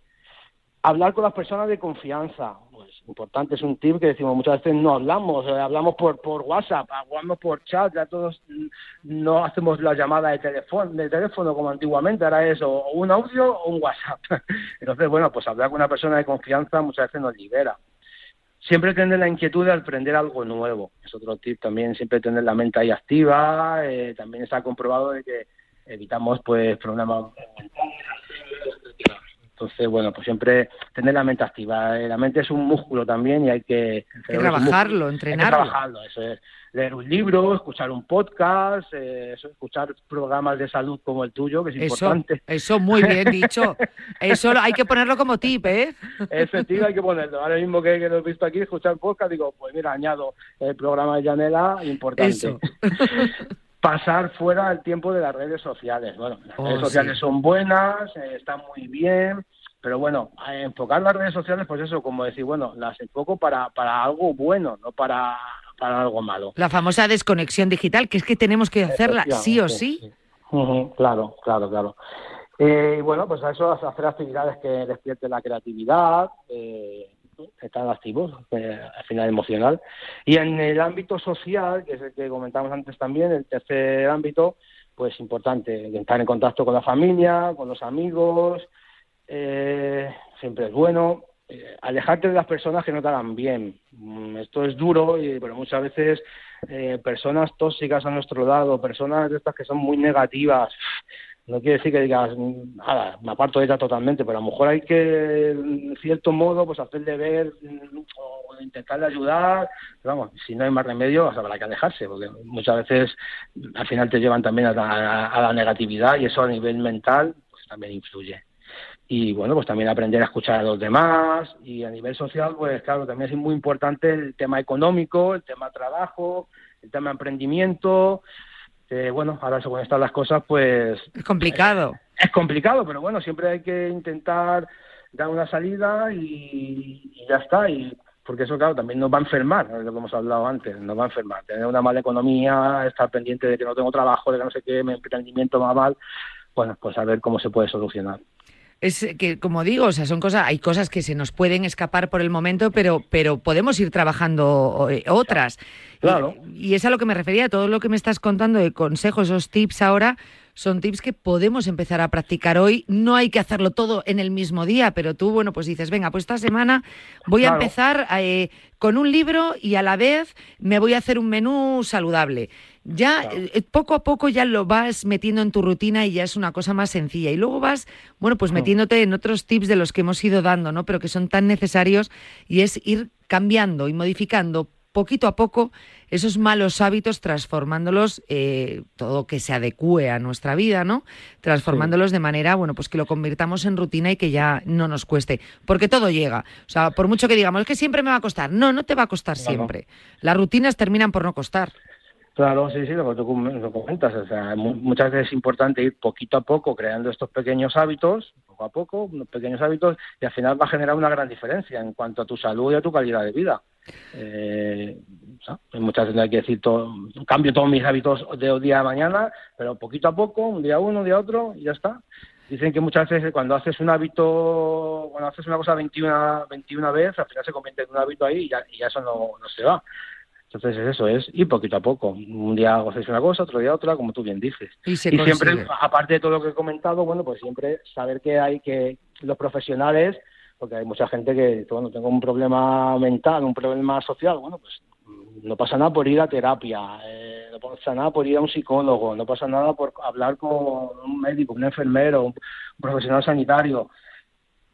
Hablar con las personas de confianza, pues importante, es un tip que decimos muchas veces no hablamos, eh, hablamos por, por WhatsApp, hablamos por chat, ya todos mm, no hacemos la llamada de teléfono, de teléfono como antiguamente, ahora es o, un audio o un WhatsApp. Entonces, bueno, pues hablar con una persona de confianza muchas veces nos libera. Siempre tener la inquietud de aprender algo nuevo, es otro tip también, siempre tener la mente ahí activa, eh, también está comprobado de que evitamos pues problemas. Entonces, bueno, pues siempre tener la mente activa. Eh, La mente es un músculo también y hay que... trabajarlo, entrenarlo. Hay que trabajarlo, eso es. Leer un libro, escuchar un podcast, eh, eso, escuchar programas de salud como el tuyo, que es Eso, importante. eso muy bien dicho. Eso hay que ponerlo como tip, ¿eh? Ese hay que ponerlo. Ahora mismo que, que lo he visto aquí, escuchar podcast, digo, pues mira, añado el programa de Janela, importante. Eso. Pasar fuera el tiempo de las redes sociales. Bueno, las Oh, redes sociales sí. son buenas, eh, están muy bien, pero bueno, enfocar las redes sociales, pues eso, como decir, bueno, las enfoco para, para algo bueno, no para, para algo malo. La famosa desconexión digital, que es que tenemos que hacerla sí o sí. Claro, claro, claro. Eh, y bueno, pues a eso hacer actividades que despierten la creatividad, eh, estar activos, eh, al final emocional. Y en el ámbito social, que es el que comentamos antes también, el tercer ámbito, pues importante, estar en contacto con la familia, con los amigos, eh, siempre es bueno. Eh, alejarte de las personas que no te hagan bien. Mm, Esto es duro, y, pero muchas veces eh, personas tóxicas a nuestro lado, personas de estas que son muy negativas. No quiere decir que digas, "Mm, nada, me aparto de ella totalmente, pero a lo mejor hay que, en cierto modo, pues hacerle ver mm, o intentarle ayudar. Pero vamos, si no hay más remedio, habrá que alejarse, porque muchas veces al final te llevan también a la, a la negatividad y eso a nivel mental pues también influye y bueno, pues también aprender a escuchar a los demás y a nivel social, pues claro, también es muy importante el tema económico, el tema trabajo, el tema emprendimiento. Eh, bueno, ahora según están las cosas, pues Es complicado. es complicado, pero bueno, siempre hay que intentar dar una salida y, y ya está. Y porque eso, claro, también nos va a enfermar, lo que hemos hablado antes, nos va a enfermar. Tener una mala economía, estar pendiente de que no tengo trabajo, de que no sé qué, mi emprendimiento va mal, bueno, pues a ver cómo se puede solucionar. Es que, como digo, o sea, son cosas, hay cosas que se nos pueden escapar por el momento, pero, pero podemos ir trabajando eh, otras. Claro. Y, y es a lo que me refería, todo lo que me estás contando de consejos, esos tips ahora, son tips que podemos empezar a practicar hoy. No hay que hacerlo todo en el mismo día, pero tú, bueno, pues dices, venga, pues esta semana voy a empezar eh, con un libro y a la vez me voy a hacer un menú saludable. Ya Claro. eh, poco a poco ya lo vas metiendo en tu rutina y ya es una cosa más sencilla. Y luego vas, bueno, pues metiéndote en otros tips de los que hemos ido dando, ¿no? Pero que son tan necesarios y es ir cambiando y modificando poquito a poco esos malos hábitos, transformándolos, eh, todo que se adecue a nuestra vida, ¿no? Transformándolos de manera, bueno, pues que lo convirtamos en rutina y que ya no nos cueste. Porque todo llega. O sea, por mucho que digamos, es que siempre me va a costar. No, no te va a costar Claro. siempre. Las rutinas terminan por no costar. Claro, sí, sí, lo que tú lo comentas. O sea, mu- muchas veces es importante ir poquito a poco creando estos pequeños hábitos, poco a poco, unos pequeños hábitos, y al final va a generar una gran diferencia en cuanto a tu salud y a tu calidad de vida. Eh, o sea, muchas veces hay que decir, todo, cambio todos mis hábitos de día a mañana, pero poquito a poco, un día uno, un día otro, y ya está. Dicen que muchas veces cuando haces un hábito, cuando haces una cosa 21, 21 veces, al final se convierte en un hábito ahí y ya, y ya eso no, no se va. Entonces es eso, es ir poquito a poco. Un día haces una cosa, otro día otra, como tú bien dices. Y se y siempre, aparte de todo lo que he comentado, bueno, pues siempre saber que hay que los profesionales, porque hay mucha gente que, bueno, tengo un problema mental, un problema social, bueno, pues no pasa nada por ir a terapia, eh, no pasa nada por ir a un psicólogo, no pasa nada por hablar con un médico, un enfermero, un profesional sanitario.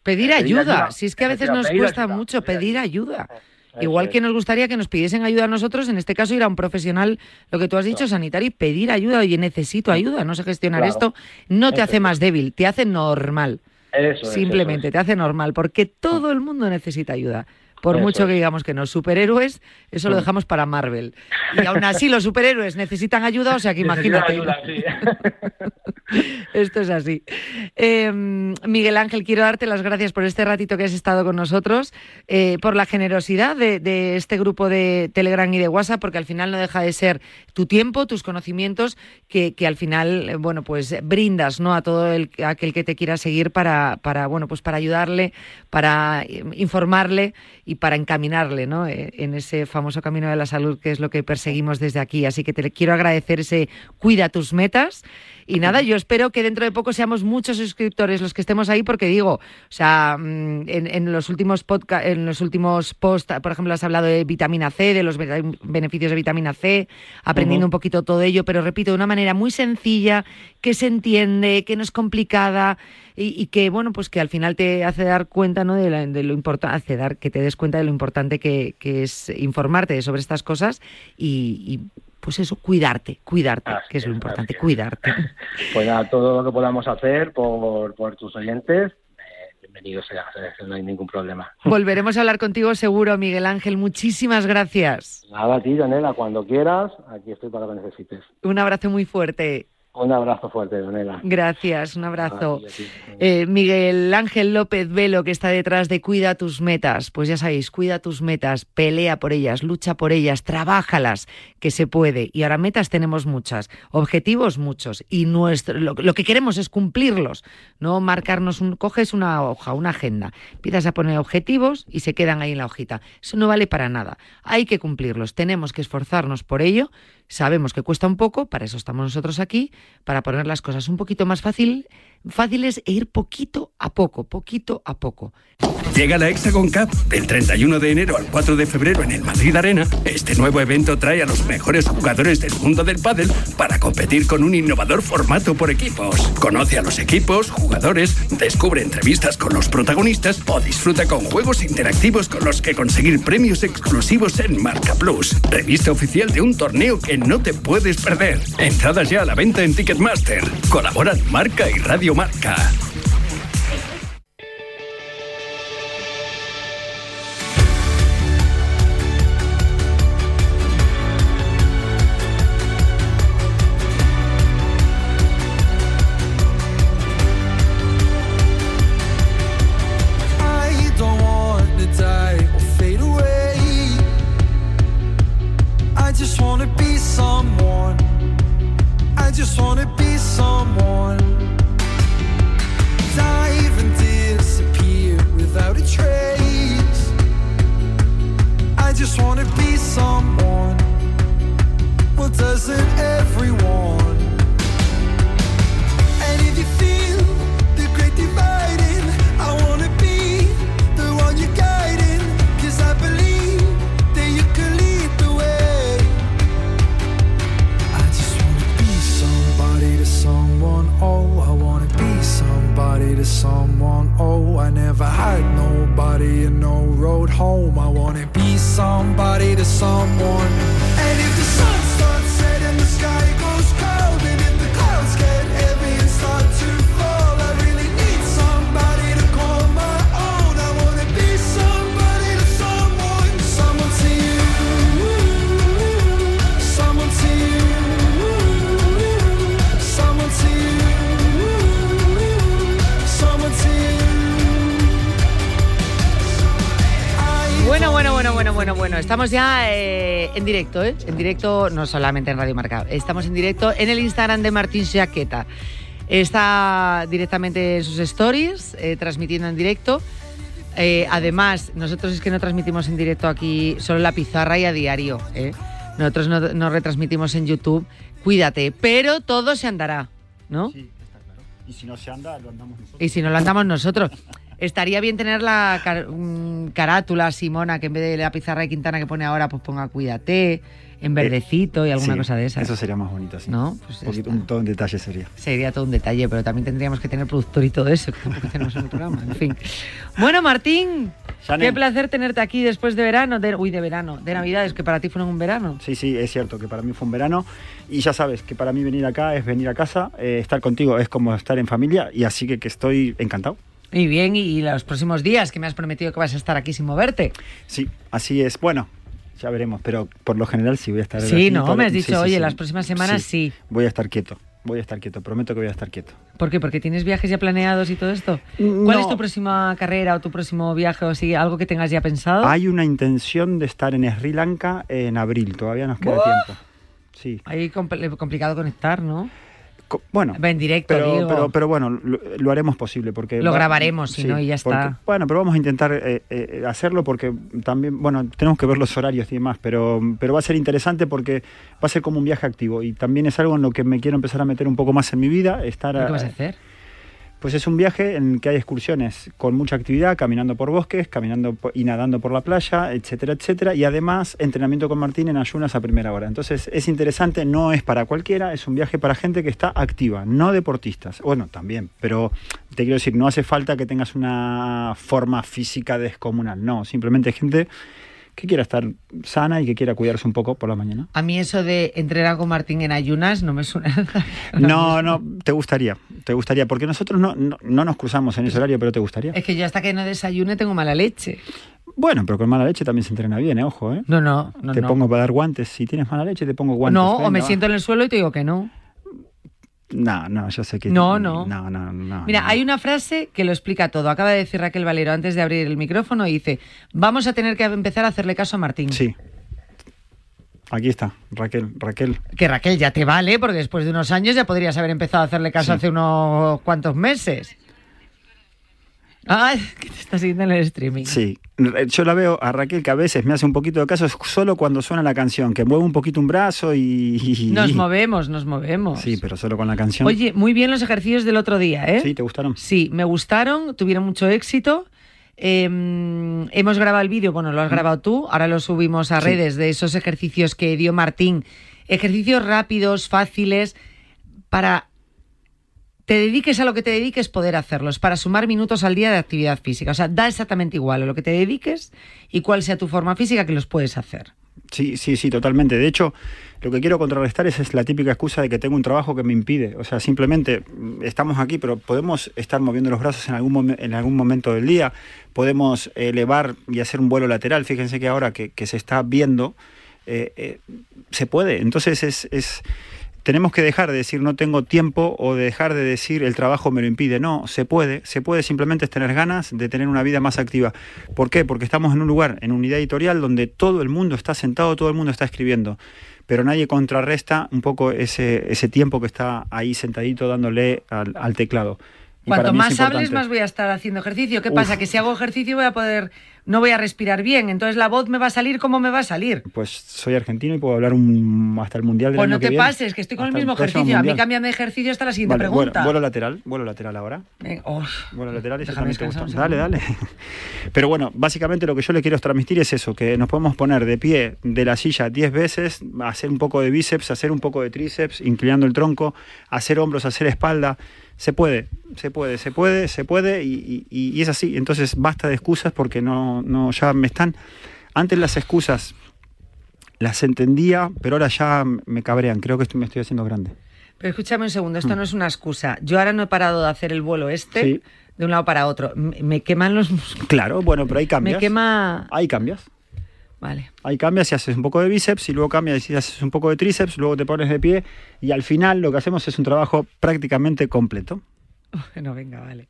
Pedir Pedir ayuda. ayuda. Si es que a veces nos cuesta ayuda, mucho pedir ayuda. Eso Igual que nos gustaría que nos pidiesen ayuda a nosotros, en este caso ir a un profesional, lo que tú has dicho, sanitario, y pedir ayuda. Oye, necesito ayuda, no sé gestionar Claro. esto. No te hace más débil, te hace normal. Eso Simplemente eso te hace normal, porque todo el mundo necesita ayuda. Por Eso mucho que digamos que no, superhéroes, eso lo Mm. dejamos para Marvel. Y aún así los superhéroes necesitan ayuda, o sea que imagínate. ayuda, sí. Esto es así. Eh, Miguel Ángel, quiero darte las gracias por este ratito que has estado con nosotros, eh, por la generosidad de, de este grupo de Telegram y de WhatsApp, porque al final no deja de ser tu tiempo, tus conocimientos, que, que al final, eh, bueno, pues brindas, ¿no? A todo el, a aquel que te quiera seguir para, para, bueno, pues para ayudarle, para eh, informarle y para encaminarle, ¿no? Eh, en ese famoso camino de la salud que es lo que perseguimos desde aquí. Así que te quiero agradecer ese cuida tus metas. Y nada, yo espero que dentro de poco seamos muchos suscriptores los que estemos ahí, porque digo, o sea, mm, en, en los últimos podcast, en los últimos posts, por ejemplo, has hablado de vitamina C, de los be- beneficios de vitamina C, aprendiendo un poquito todo ello, pero repito, de una manera muy sencilla, que se entiende, que no es complicada, y, y que, bueno, pues que al final te hace dar cuenta, ¿no? De, la- de lo importante, hace dar que te des cuenta de lo importante que, que es informarte sobre estas cosas y, y, pues eso, cuidarte, cuidarte, Así que es lo importante, cuidarte. Pues nada, todo lo que podamos hacer por, por tus oyentes, eh, bienvenido sea, no hay ningún problema. Volveremos a hablar contigo seguro, Miguel Ángel. Muchísimas gracias. Nada, a ti, Donela, cuando quieras, aquí estoy para lo que necesites. Un abrazo muy fuerte. Un abrazo fuerte, Donela. Gracias, un abrazo. Ti, ti. Eh, Miguel Ángel López Velo, que está detrás de Cuida tus metas. Pues ya sabéis, cuida tus metas, pelea por ellas, lucha por ellas, trabájalas, que se puede. Y ahora metas tenemos muchas, objetivos muchos. Y nuestro, lo, lo que queremos es cumplirlos, no marcarnos un. Coges una hoja, una agenda, empiezas a poner objetivos y se quedan ahí en la hojita. Eso no vale para nada. Hay que cumplirlos, tenemos que esforzarnos por ello. Sabemos que cuesta un poco, para eso estamos nosotros aquí, para poner las cosas un poquito más fácil, fáciles e ir poquito a poco, poquito a poco. Llega la Hexagon Cup del 31 de enero al 4 de febrero en el Madrid Arena. Este nuevo evento trae a los mejores jugadores del mundo del pádel para competir con un innovador formato por equipos. Conoce a los equipos, jugadores, descubre entrevistas con los protagonistas o disfruta con juegos interactivos con los que conseguir premios exclusivos en Marca Plus, revista oficial de un torneo que no te puedes perder. Entradas ya a la venta en Ticketmaster. Colaboran Marca y Radio Marca. Someone. Oh, I never had nobody and no road home. I wanna be somebody to someone. And if the sun starts setting, the sky bueno, bueno. Estamos ya eh, en directo, ¿eh? En directo, no solamente en Radio Marca. Estamos en directo en el Instagram de Martín Jaqueta. Está directamente en sus stories, eh, transmitiendo en directo. Eh, además, nosotros es que no transmitimos en directo aquí solo la pizarra y a diario. ¿eh? Nosotros no, no retransmitimos en YouTube. Cuídate, pero todo se andará, ¿no? Sí, está claro. Y si no se anda, lo andamos nosotros. Y si no lo andamos nosotros. Estaría bien tener la car- mm, carátula Simona, que en vez de la pizarra de Quintana que pone ahora, pues ponga cuídate, en verdecito y alguna Sí, cosa de esas. Eso sería más bonito, sí. ¿No? Pues un, poquito, está. un todo detalle sería. Sería todo un detalle, pero también tendríamos que tener productor y todo eso, que tampoco tenemos en el programa. En fin. Bueno, Martín, qué placer tenerte aquí después de verano, de, uy, de verano, de Navidades, que para ti fueron un verano. Sí, sí, es cierto que para mí fue un verano y ya sabes que para mí venir acá es venir a casa, eh, estar contigo es como estar en familia y así que, que estoy encantado. Muy bien, y los próximos días que me has prometido que vas a estar aquí sin moverte. Sí, así es. Bueno, ya veremos, pero por lo general sí voy a estar Sí, ¿no? todo- Me has sí, dicho, sí, oye, sí. las próximas semanas sí. Voy a estar quieto, voy a estar quieto, prometo que voy a estar quieto. ¿Por qué? ¿Porque tienes viajes ya planeados y todo esto? ¿Cuál No. es tu próxima carrera o tu próximo viaje o así? ¿Algo que tengas ya pensado? Hay una intención de estar en Sri Lanka en abril, todavía nos queda ¡Buah! tiempo. Sí, Ahí compl- complicado conectar, ¿no? Bueno, Va en directo, pero, digo. pero, pero bueno, lo, lo haremos posible porque Lo va- grabaremos, si no, y ya porque- está. bueno, pero vamos a intentar eh, eh, hacerlo porque también, bueno, tenemos que ver los horarios y demás, pero, pero va a ser interesante porque va a ser como un viaje activo y también es algo en lo que me quiero empezar a meter un poco más en mi vida, estar ¿Qué vas a hacer? Pues es un viaje en el que hay excursiones con mucha actividad, caminando por bosques, caminando y nadando por la playa, etcétera, etcétera. Y además entrenamiento con Martín en ayunas a primera hora. Entonces es interesante, no es para cualquiera, es un viaje para gente que está activa, no deportistas. Bueno, también, pero te quiero decir, no hace falta que tengas una forma física descomunal. No, simplemente gente que quiera estar sana y que quiera cuidarse un poco por la mañana. A mí eso de entrenar con Martín en ayunas no me suena. No, no, te gustaría, te gustaría, porque nosotros no, no, no nos cruzamos en ese horario, pero te gustaría. Es que yo hasta que no desayune tengo mala leche. Bueno, pero con mala leche también se entrena bien, ¿eh? ojo, ¿eh? No, no, no. te no. pongo para dar guantes. Si tienes mala leche, te pongo guantes. no, o me va. siento en el suelo y te digo que no. No, no, yo sé que. No, no. No, no, no. Mira, no. hay una frase que lo explica todo. Acaba de decir Raquel Valero antes de abrir el micrófono y dice, vamos a tener que empezar a hacerle caso a Martín. Sí. Aquí está, Raquel, Raquel. Que Raquel ya te vale, porque después de unos años ya podrías haber empezado a hacerle caso Sí. hace unos cuantos meses. Ay, que te está siguiendo en el streaming. Sí. Yo la veo a Raquel que a veces me hace un poquito de caso solo cuando suena la canción, que mueve un poquito un brazo y. y- Nos movemos, nos movemos. Sí, pero solo con la canción. Oye, muy bien los ejercicios del otro día, ¿eh? Sí, ¿te gustaron? Sí, me gustaron, tuvieron mucho éxito. Eh, hemos grabado el vídeo, bueno, lo has grabado tú, ahora lo subimos a Sí. redes de esos ejercicios que dio Martín. Ejercicios rápidos, fáciles, para te dediques a lo que te dediques, poder hacerlos, para sumar minutos al día de actividad física. O sea, da exactamente igual a lo que te dediques y cuál sea tu forma física que los puedes hacer. Sí, sí, sí, totalmente. De hecho, lo que quiero contrarrestar es, la típica excusa de que tengo un trabajo que me impide. O sea, simplemente mm, estamos aquí, pero podemos estar moviendo los brazos en algún, en algún momento del día, podemos elevar y hacer un vuelo lateral. Fíjense que ahora que, que se está viendo, eh, eh, se puede. Entonces es, es- tenemos que dejar de decir no tengo tiempo o de dejar de decir el trabajo me lo impide. No, se puede, se puede simplemente tener ganas de tener una vida más activa. ¿Por qué? Porque estamos en un lugar, en unidad editorial, donde todo el mundo está sentado, todo el mundo está escribiendo, pero nadie contrarresta un poco ese, ese tiempo que está ahí sentadito dándole al, al teclado. Y Cuanto más hables, más voy a estar haciendo ejercicio. ¿Qué Uf. pasa? Que si hago ejercicio voy a poder, no voy a respirar bien, entonces la voz me va a salir como me va a salir. Pues soy argentino y puedo hablar un- hasta el mundial del Pues año no que te viene. pases, que estoy con el Hasta mismo próximo ejercicio. A mí Mundial. cámbiame de ejercicio hasta la siguiente Vale, vuelo, pregunta. vuelo lateral, vuelo lateral ahora. Venga, oh, Vuelo lateral, también te gusta. Dale, dale. Pero bueno, básicamente lo que yo le quiero transmitir es eso, que nos podemos poner de pie de la silla 10 veces, hacer un poco de bíceps, hacer un poco de tríceps, inclinando el tronco, hacer hombros, hacer espalda. Se puede, se puede, se puede, se puede y, y- y es así. Entonces basta de excusas porque no, no, ya me están... Antes las excusas las entendía, pero ahora ya me cabrean. Creo que estoy- me estoy haciendo grande. Pero escúchame un segundo, esto no es una excusa. Yo ahora no he parado de hacer el vuelo este Mm. Sí. de un lado para otro. Me, me queman los músculos. Claro, bueno, pero ahí cambias. Me quema. Ahí cambias. Vale. Ahí cambias y haces un poco de bíceps y luego cambias y haces un poco de tríceps, luego te pones de pie y al final lo que hacemos es un trabajo prácticamente completo. Bueno, venga, vale.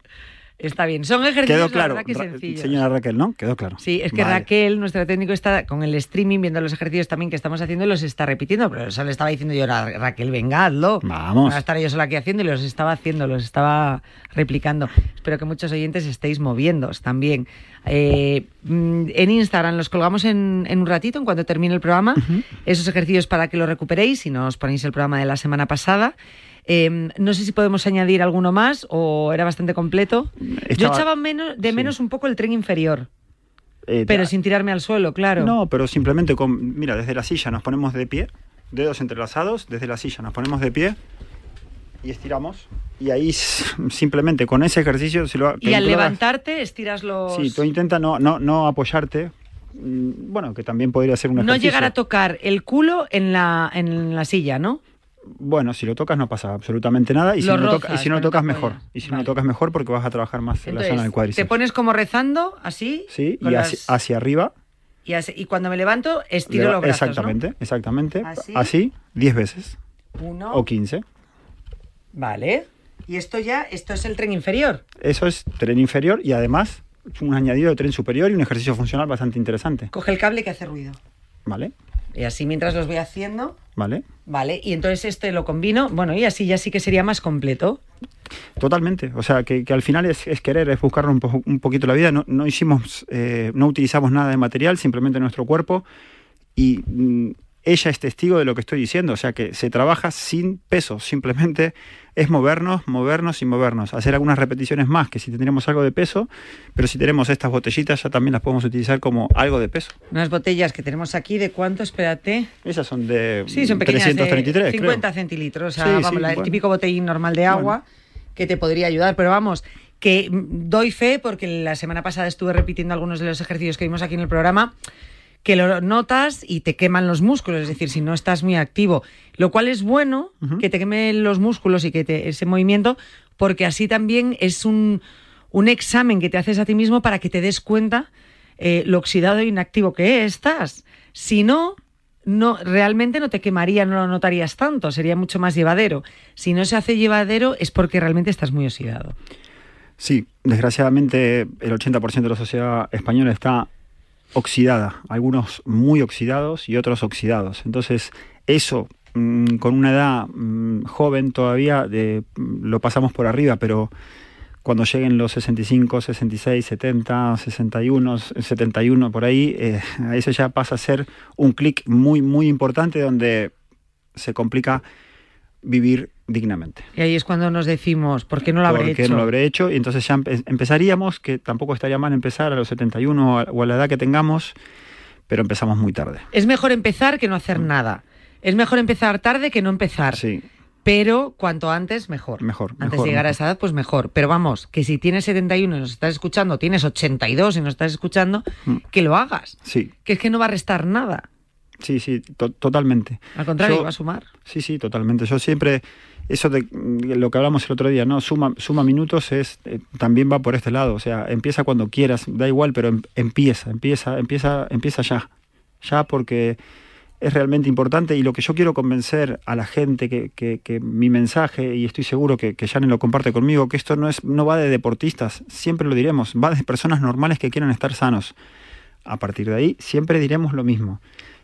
Está bien. Son ejercicios Quedó la claro, verdad que sencillos. señora Raquel, ¿no? Quedó claro. Sí, es que Vale. Raquel, nuestro técnico, está con el streaming viendo los ejercicios también que estamos haciendo y los está repitiendo. Pero eso le estaba diciendo yo, "Ra- Raquel, venga, hazlo. Vamos. Voy a estar yo sola aquí haciendo y los estaba haciendo, los estaba replicando. Espero que muchos oyentes estéis moviéndoos también. Eh, mm, en Instagram los colgamos en, en un ratito, en cuanto termine el programa. Esos ejercicios para que los recuperéis y no os ponéis el programa de la semana pasada. Eh, no sé si podemos añadir alguno más o era bastante completo. Yo echaba menos, de sí. menos un poco el tren inferior. Eh, Pero sin tirarme al suelo, claro. No, pero simplemente con, mira, desde la silla nos ponemos de pie, dedos entrelazados, desde la silla nos ponemos de pie y estiramos. Y ahí simplemente con ese ejercicio, si lo, y al levantarte, estiras los. Sí, tú intenta no, no, no apoyarte. Mm, Bueno, que también podría ser un no ejercicio. llegar a tocar el culo en la, en la silla, ¿no? Bueno, si lo tocas no pasa absolutamente nada y si Lo no, lo toca- y si no lo no te tocas mejor. Y si no lo tocas mejor porque vas a trabajar más en la zona del te cuádriceps. pones como rezando, así. Sí, y las- hacia, hacia arriba. y, así- y cuando me levanto, estiro le- los brazos. ¿no? exactamente, exactamente. Así. Así, 10 veces. Uno. O 15. Vale. Y esto ya, esto es el tren inferior. Eso es tren inferior y además un añadido de tren superior y un ejercicio funcional bastante interesante. Coge el cable que hace ruido. ¿Vale? Y así mientras los voy haciendo, ¿Vale? vale. Y entonces este lo combino, bueno, y así ya sí que sería más completo. Totalmente. O sea, que, que al final es, es querer, es buscar un, po- un poquito la vida. No, no hicimos, eh, no utilizamos nada de material, simplemente nuestro cuerpo. Y mm, ella es testigo de lo que estoy diciendo, o sea que se trabaja sin peso, simplemente es movernos, movernos y movernos, hacer algunas repeticiones más que si tendríamos algo de peso, pero si tenemos estas botellitas ya también las podemos utilizar como algo de peso. Unas botellas que tenemos aquí, ¿de cuánto? Espérate. Esas son de Sí, son pequeñas, 333, de creo. 50 centilitros, o sea, Sí, vamos, sí, la- el típico botellín normal de agua que te podría ayudar, pero vamos, que doy fe porque la semana pasada estuve repitiendo algunos de los ejercicios que vimos aquí en el programa que lo notas y te queman los músculos, es decir, si no estás muy activo, lo cual es bueno que te quemen los músculos y que te, ese movimiento, porque así también es un, un examen que te haces a ti mismo para que te des cuenta eh, lo oxidado e inactivo que estás. Si no, no, realmente no te quemaría, no lo notarías tanto, sería mucho más llevadero. Si no se hace llevadero es porque realmente estás muy oxidado. Sí, desgraciadamente el 80% de la sociedad española está oxidada, algunos muy oxidados y otros oxidados. Entonces, eso mm, con una edad mm, joven todavía mm, lo pasamos por arriba, pero cuando lleguen los 65, 66, 70, 61, 71 por ahí, eh, eso ya pasa a ser un clic muy, muy importante donde se complica vivir dignamente. Y ahí es cuando nos decimos, ¿por qué no lo habré ¿Por qué hecho? no lo habré hecho? Y entonces ya empe- empezaríamos, que tampoco estaría mal empezar a los 71 o a, la edad que tengamos, pero empezamos muy tarde. Es mejor empezar que no hacer nada. Es mejor empezar tarde que no empezar. Mm. Sí, Pero cuanto antes, mejor. mejor. Antes mejor, de llegar a esa edad, pues mejor. Pero vamos, que si tienes 71 y nos estás escuchando, tienes 82 y nos estás escuchando, Mm. que lo hagas. Sí, Que es que no va a restar nada. sí, sí, to- totalmente. Al contrario, Yo- va a sumar. Sí, sí, totalmente. Yo siempre, eso de lo que hablamos el otro día, ¿no? Suma, suma minutos es eh, también va por este lado. O sea, empieza cuando quieras, da igual, pero em- empieza, empieza, empieza, empieza ya. Ya porque es realmente importante y lo que yo quiero convencer a la gente que, que- mi mensaje, y estoy seguro que, que lo comparte conmigo, que esto no es, no va de deportistas, siempre lo diremos, va de personas normales que quieran estar sanos. A partir de ahí, siempre diremos lo mismo.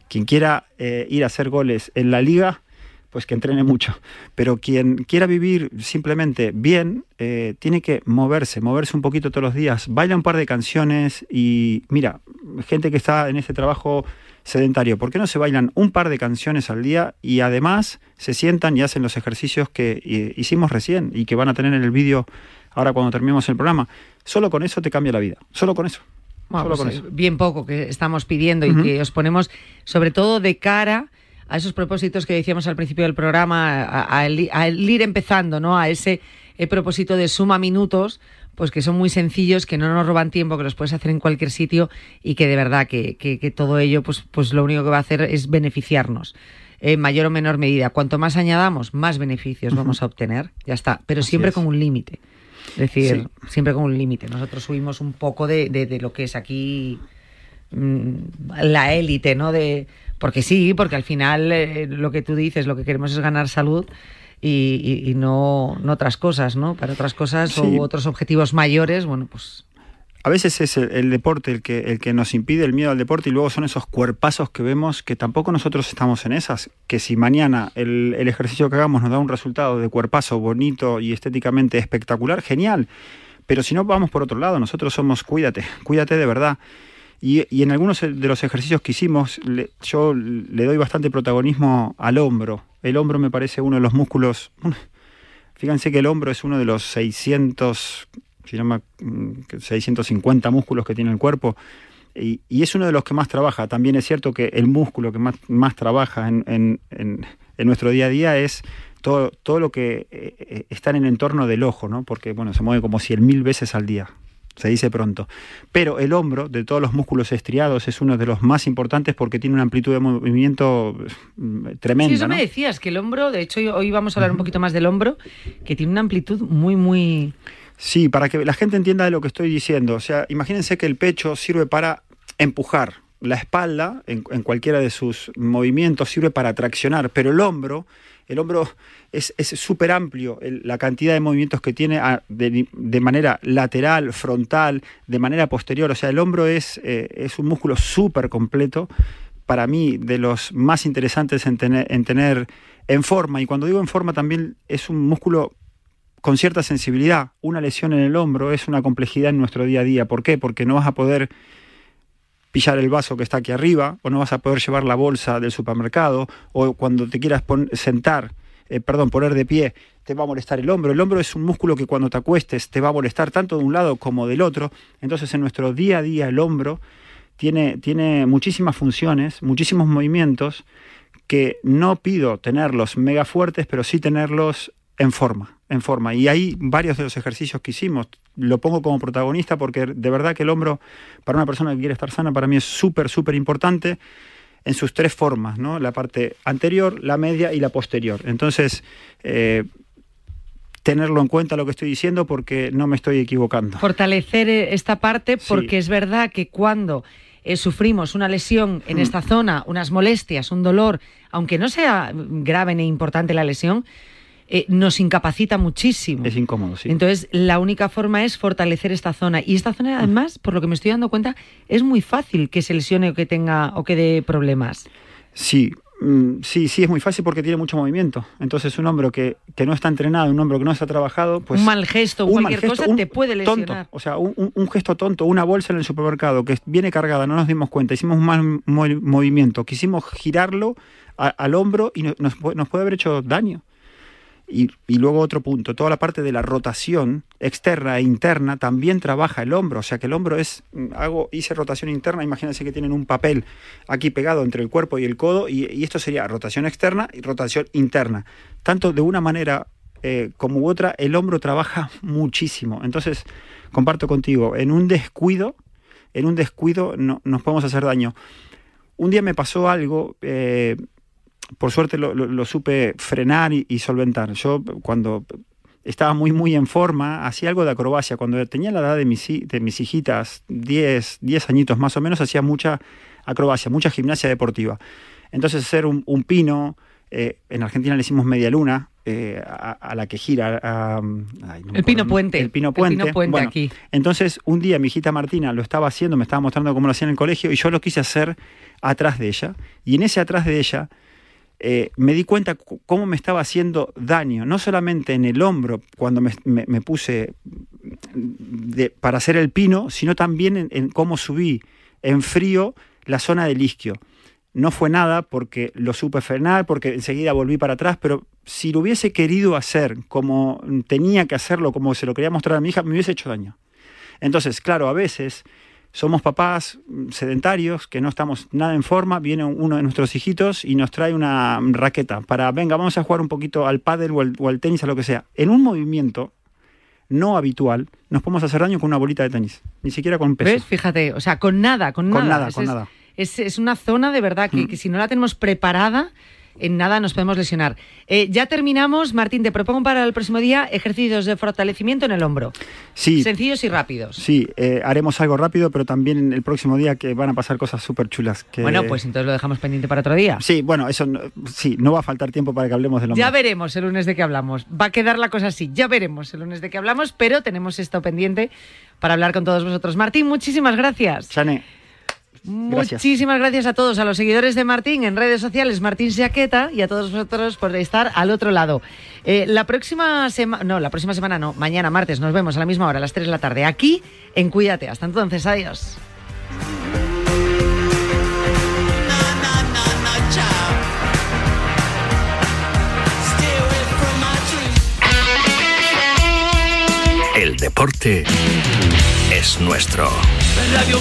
Quien quiera eh, ir a hacer goles en la liga, pues que entrene mucho. Pero quien quiera vivir simplemente bien, eh, tiene que moverse, moverse un poquito todos los días. Baila un par de canciones y mira, gente que está en este trabajo sedentario, ¿por qué no se bailan un par de canciones al día y además se sientan y hacen los ejercicios que eh, hicimos recién y que van a tener en el vídeo ahora cuando terminemos el programa? Solo con eso te cambia la vida, solo con eso. Bueno, Solo pues, con eso. bien poco que estamos pidiendo y que os ponemos, sobre todo de cara a esos propósitos que decíamos al principio del programa, a- a- al i- al ir empezando, ¿no? A ese eh, propósito de suma minutos, pues que son muy sencillos, que no nos roban tiempo, que los puedes hacer en cualquier sitio y que de verdad que, que- que todo ello, pues, pues lo único que va a hacer es beneficiarnos. En mayor o menor medida. Cuanto más añadamos, más beneficios vamos a obtener. Ya está. Pero Así siempre es. con un límite. Es decir, siempre con un límite. Nosotros subimos un poco de, de- de lo que es aquí la élite, ¿no? De, porque sí, porque al final eh, lo que tú dices, lo que queremos es ganar salud y, y- y no, no otras cosas, ¿no? Para otras cosas Sí. o otros objetivos mayores, bueno, pues A veces es el, el deporte el que, el que nos impide el miedo al deporte y luego son esos cuerpazos que vemos que tampoco nosotros estamos en esas. Que si mañana el, el ejercicio que hagamos nos da un resultado de cuerpazo bonito y estéticamente espectacular, genial. Pero si no, vamos por otro lado. Nosotros somos cuídate, cuídate de verdad. Y, y en algunos de los ejercicios que hicimos, le- yo le doy bastante protagonismo al hombro. El hombro me parece uno de los músculos. Fíjense que el hombro es uno de los 600, si no me- mm, 650 músculos que tiene el cuerpo. Y, es uno de los que más trabaja. También es cierto que el músculo que más, más trabaja en nuestro día a día es todo, todo lo que eh, eh, está en el entorno del ojo, ¿no? Porque bueno, se mueve como 100.000 veces al día. Se dice pronto. Pero el hombro, de todos los músculos estriados, es uno de los más importantes porque tiene una amplitud de movimiento mm, tremenda. Sí, eso ¿no? me decías, que el hombro, de hecho hoy vamos a hablar un poquito más del hombro, que tiene una amplitud muy, muy... Sí, para que la gente entienda de lo que estoy diciendo. O sea, imagínense que el pecho sirve para empujar. La espalda, en, en cualquiera de sus movimientos, sirve para traccionar, pero el hombro, el hombro es súper amplio, la cantidad de movimientos que tiene a- de, de manera lateral, frontal, de manera posterior. O sea, el hombro es, eh, es un músculo súper completo, para mí, de los más interesantes en tener, en tener en forma. Y cuando digo en forma, también es un músculo con cierta sensibilidad. Una lesión en el hombro es una complejidad en nuestro día a día. ¿Por qué? Porque no vas a poder pillar el vaso que está aquí arriba, o no vas a poder llevar la bolsa del supermercado, o cuando te quieras sentar, eh, perdón, poner de pie, te va a molestar el hombro. El hombro es un músculo que cuando te acuestes te va a molestar tanto de un lado como del otro. Entonces en nuestro día a día el hombro tiene, tiene muchísimas funciones, muchísimos movimientos que no pido tenerlos mega fuertes, pero sí tenerlos en forma, en forma. Y hay varios de los ejercicios que hicimos. Lo pongo como protagonista porque de verdad que el hombro, para una persona que quiere estar sana, para mí es súper, súper importante en sus tres formas, ¿no? La parte anterior, la media y la posterior. Entonces, eh, tenerlo en cuenta lo que estoy diciendo porque no me estoy equivocando. Fortalecer eh, esta parte porque es verdad que cuando eh, sufrimos una lesión en Mm. esta zona, unas molestias, un dolor, aunque no sea grave ni importante la lesión, eh, nos incapacita muchísimo. Es incómodo, sí. Entonces, la única forma es fortalecer esta zona. Y esta zona, además, por lo que me estoy dando cuenta, es muy fácil que se lesione o que tenga o que dé problemas. Sí, mm, sí, sí, es muy fácil porque tiene mucho movimiento. Entonces, un hombro que, que no está entrenado, un hombro que no se ha trabajado, pues. un mal gesto, un cualquier gesto, cosa un te puede lesionar. Tonto, o sea, un, gesto tonto, una bolsa en el supermercado que viene cargada, no nos dimos cuenta, hicimos un mal mo- movimiento, quisimos girarlo a- al hombro y no- nos, nos puede haber hecho daño. Y, luego otro punto, toda la parte de la rotación externa e interna también trabaja el hombro, o sea que el hombro es, mm, hago, hice rotación interna, imagínense que tienen un papel aquí pegado entre el cuerpo y el codo y, y esto sería rotación externa y rotación interna. Tanto de una manera eh, como u otra, el hombro trabaja muchísimo. Entonces, comparto contigo, en un descuido, en un descuido no, nos podemos hacer daño. Un día me pasó algo, eh, por suerte lo, lo- lo supe frenar y, y solventar. Yo cuando estaba muy, muy en forma, hacía algo de acrobacia. Cuando tenía la edad de mis, de mis hijitas, 10, 10 añitos más o menos, hacía mucha acrobacia, mucha gimnasia deportiva. Entonces hacer un, un pino, eh, en Argentina le decimos media luna, eh, a, a la que gira. a- ay, no me El pino puente. El pino El puente. pino puente Bueno, aquí. Entonces, un día mi hijita Martina lo estaba haciendo, me estaba mostrando cómo lo hacía en el colegio y yo lo quise hacer atrás de ella. Y en ese atrás de ella eh, me di cuenta cu- cómo me estaba haciendo daño, no solamente en el hombro cuando me, puse de- para hacer el pino, sino también en, en cómo subí en frío la zona del isquio. No fue nada porque lo supe frenar, porque enseguida volví para atrás, pero si lo hubiese querido hacer como tenía que hacerlo, como se lo quería mostrar a mi hija, me hubiese hecho daño. Entonces, claro, a veces somos papás sedentarios, que no estamos nada en forma, viene uno de nuestros hijitos y nos trae una raqueta para, venga, vamos a jugar un poquito al pádel o al, o al tenis, a lo que sea. En un movimiento no habitual, nos podemos hacer daño con una bolita de tenis, ni siquiera con peso. ¿Ves? Fíjate, o sea, con nada, con, Con nada. nada, Es- con es, nada. Es, es una zona de verdad que, Mm. que si no la tenemos preparada, en nada nos podemos lesionar. Eh, ya terminamos, Martín, te propongo para el próximo día ejercicios de fortalecimiento en el hombro. Sí, Sencillos y rápidos. sí, eh, haremos algo rápido, pero también el próximo día que van a pasar cosas súper chulas. Que... Bueno, pues entonces lo dejamos pendiente para otro día. Sí, bueno, eso no- sí, no va a faltar tiempo para que hablemos del hombro. Ya veremos el lunes de qué hablamos. Va a quedar la cosa así. Ya veremos el lunes de qué hablamos, pero tenemos esto pendiente para hablar con todos vosotros. Martín, muchísimas gracias. Chane, Gracias. Muchísimas gracias a todos, a los seguidores de Martín en redes sociales, Martín Siaqueta, y a todos vosotros por estar al otro lado. Eh, la próxima semana, no, la próxima semana no, mañana martes nos vemos a la misma hora, a las 3 de la tarde, aquí en Cuídate. Hasta entonces, adiós. El deporte es nuestro. Radio.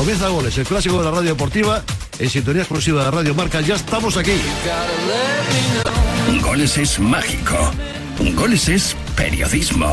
Comienza Goles, el clásico de la radio deportiva, en sintonía exclusiva de Radio Marca. Ya estamos aquí. Goles es mágico. Goles es periodismo.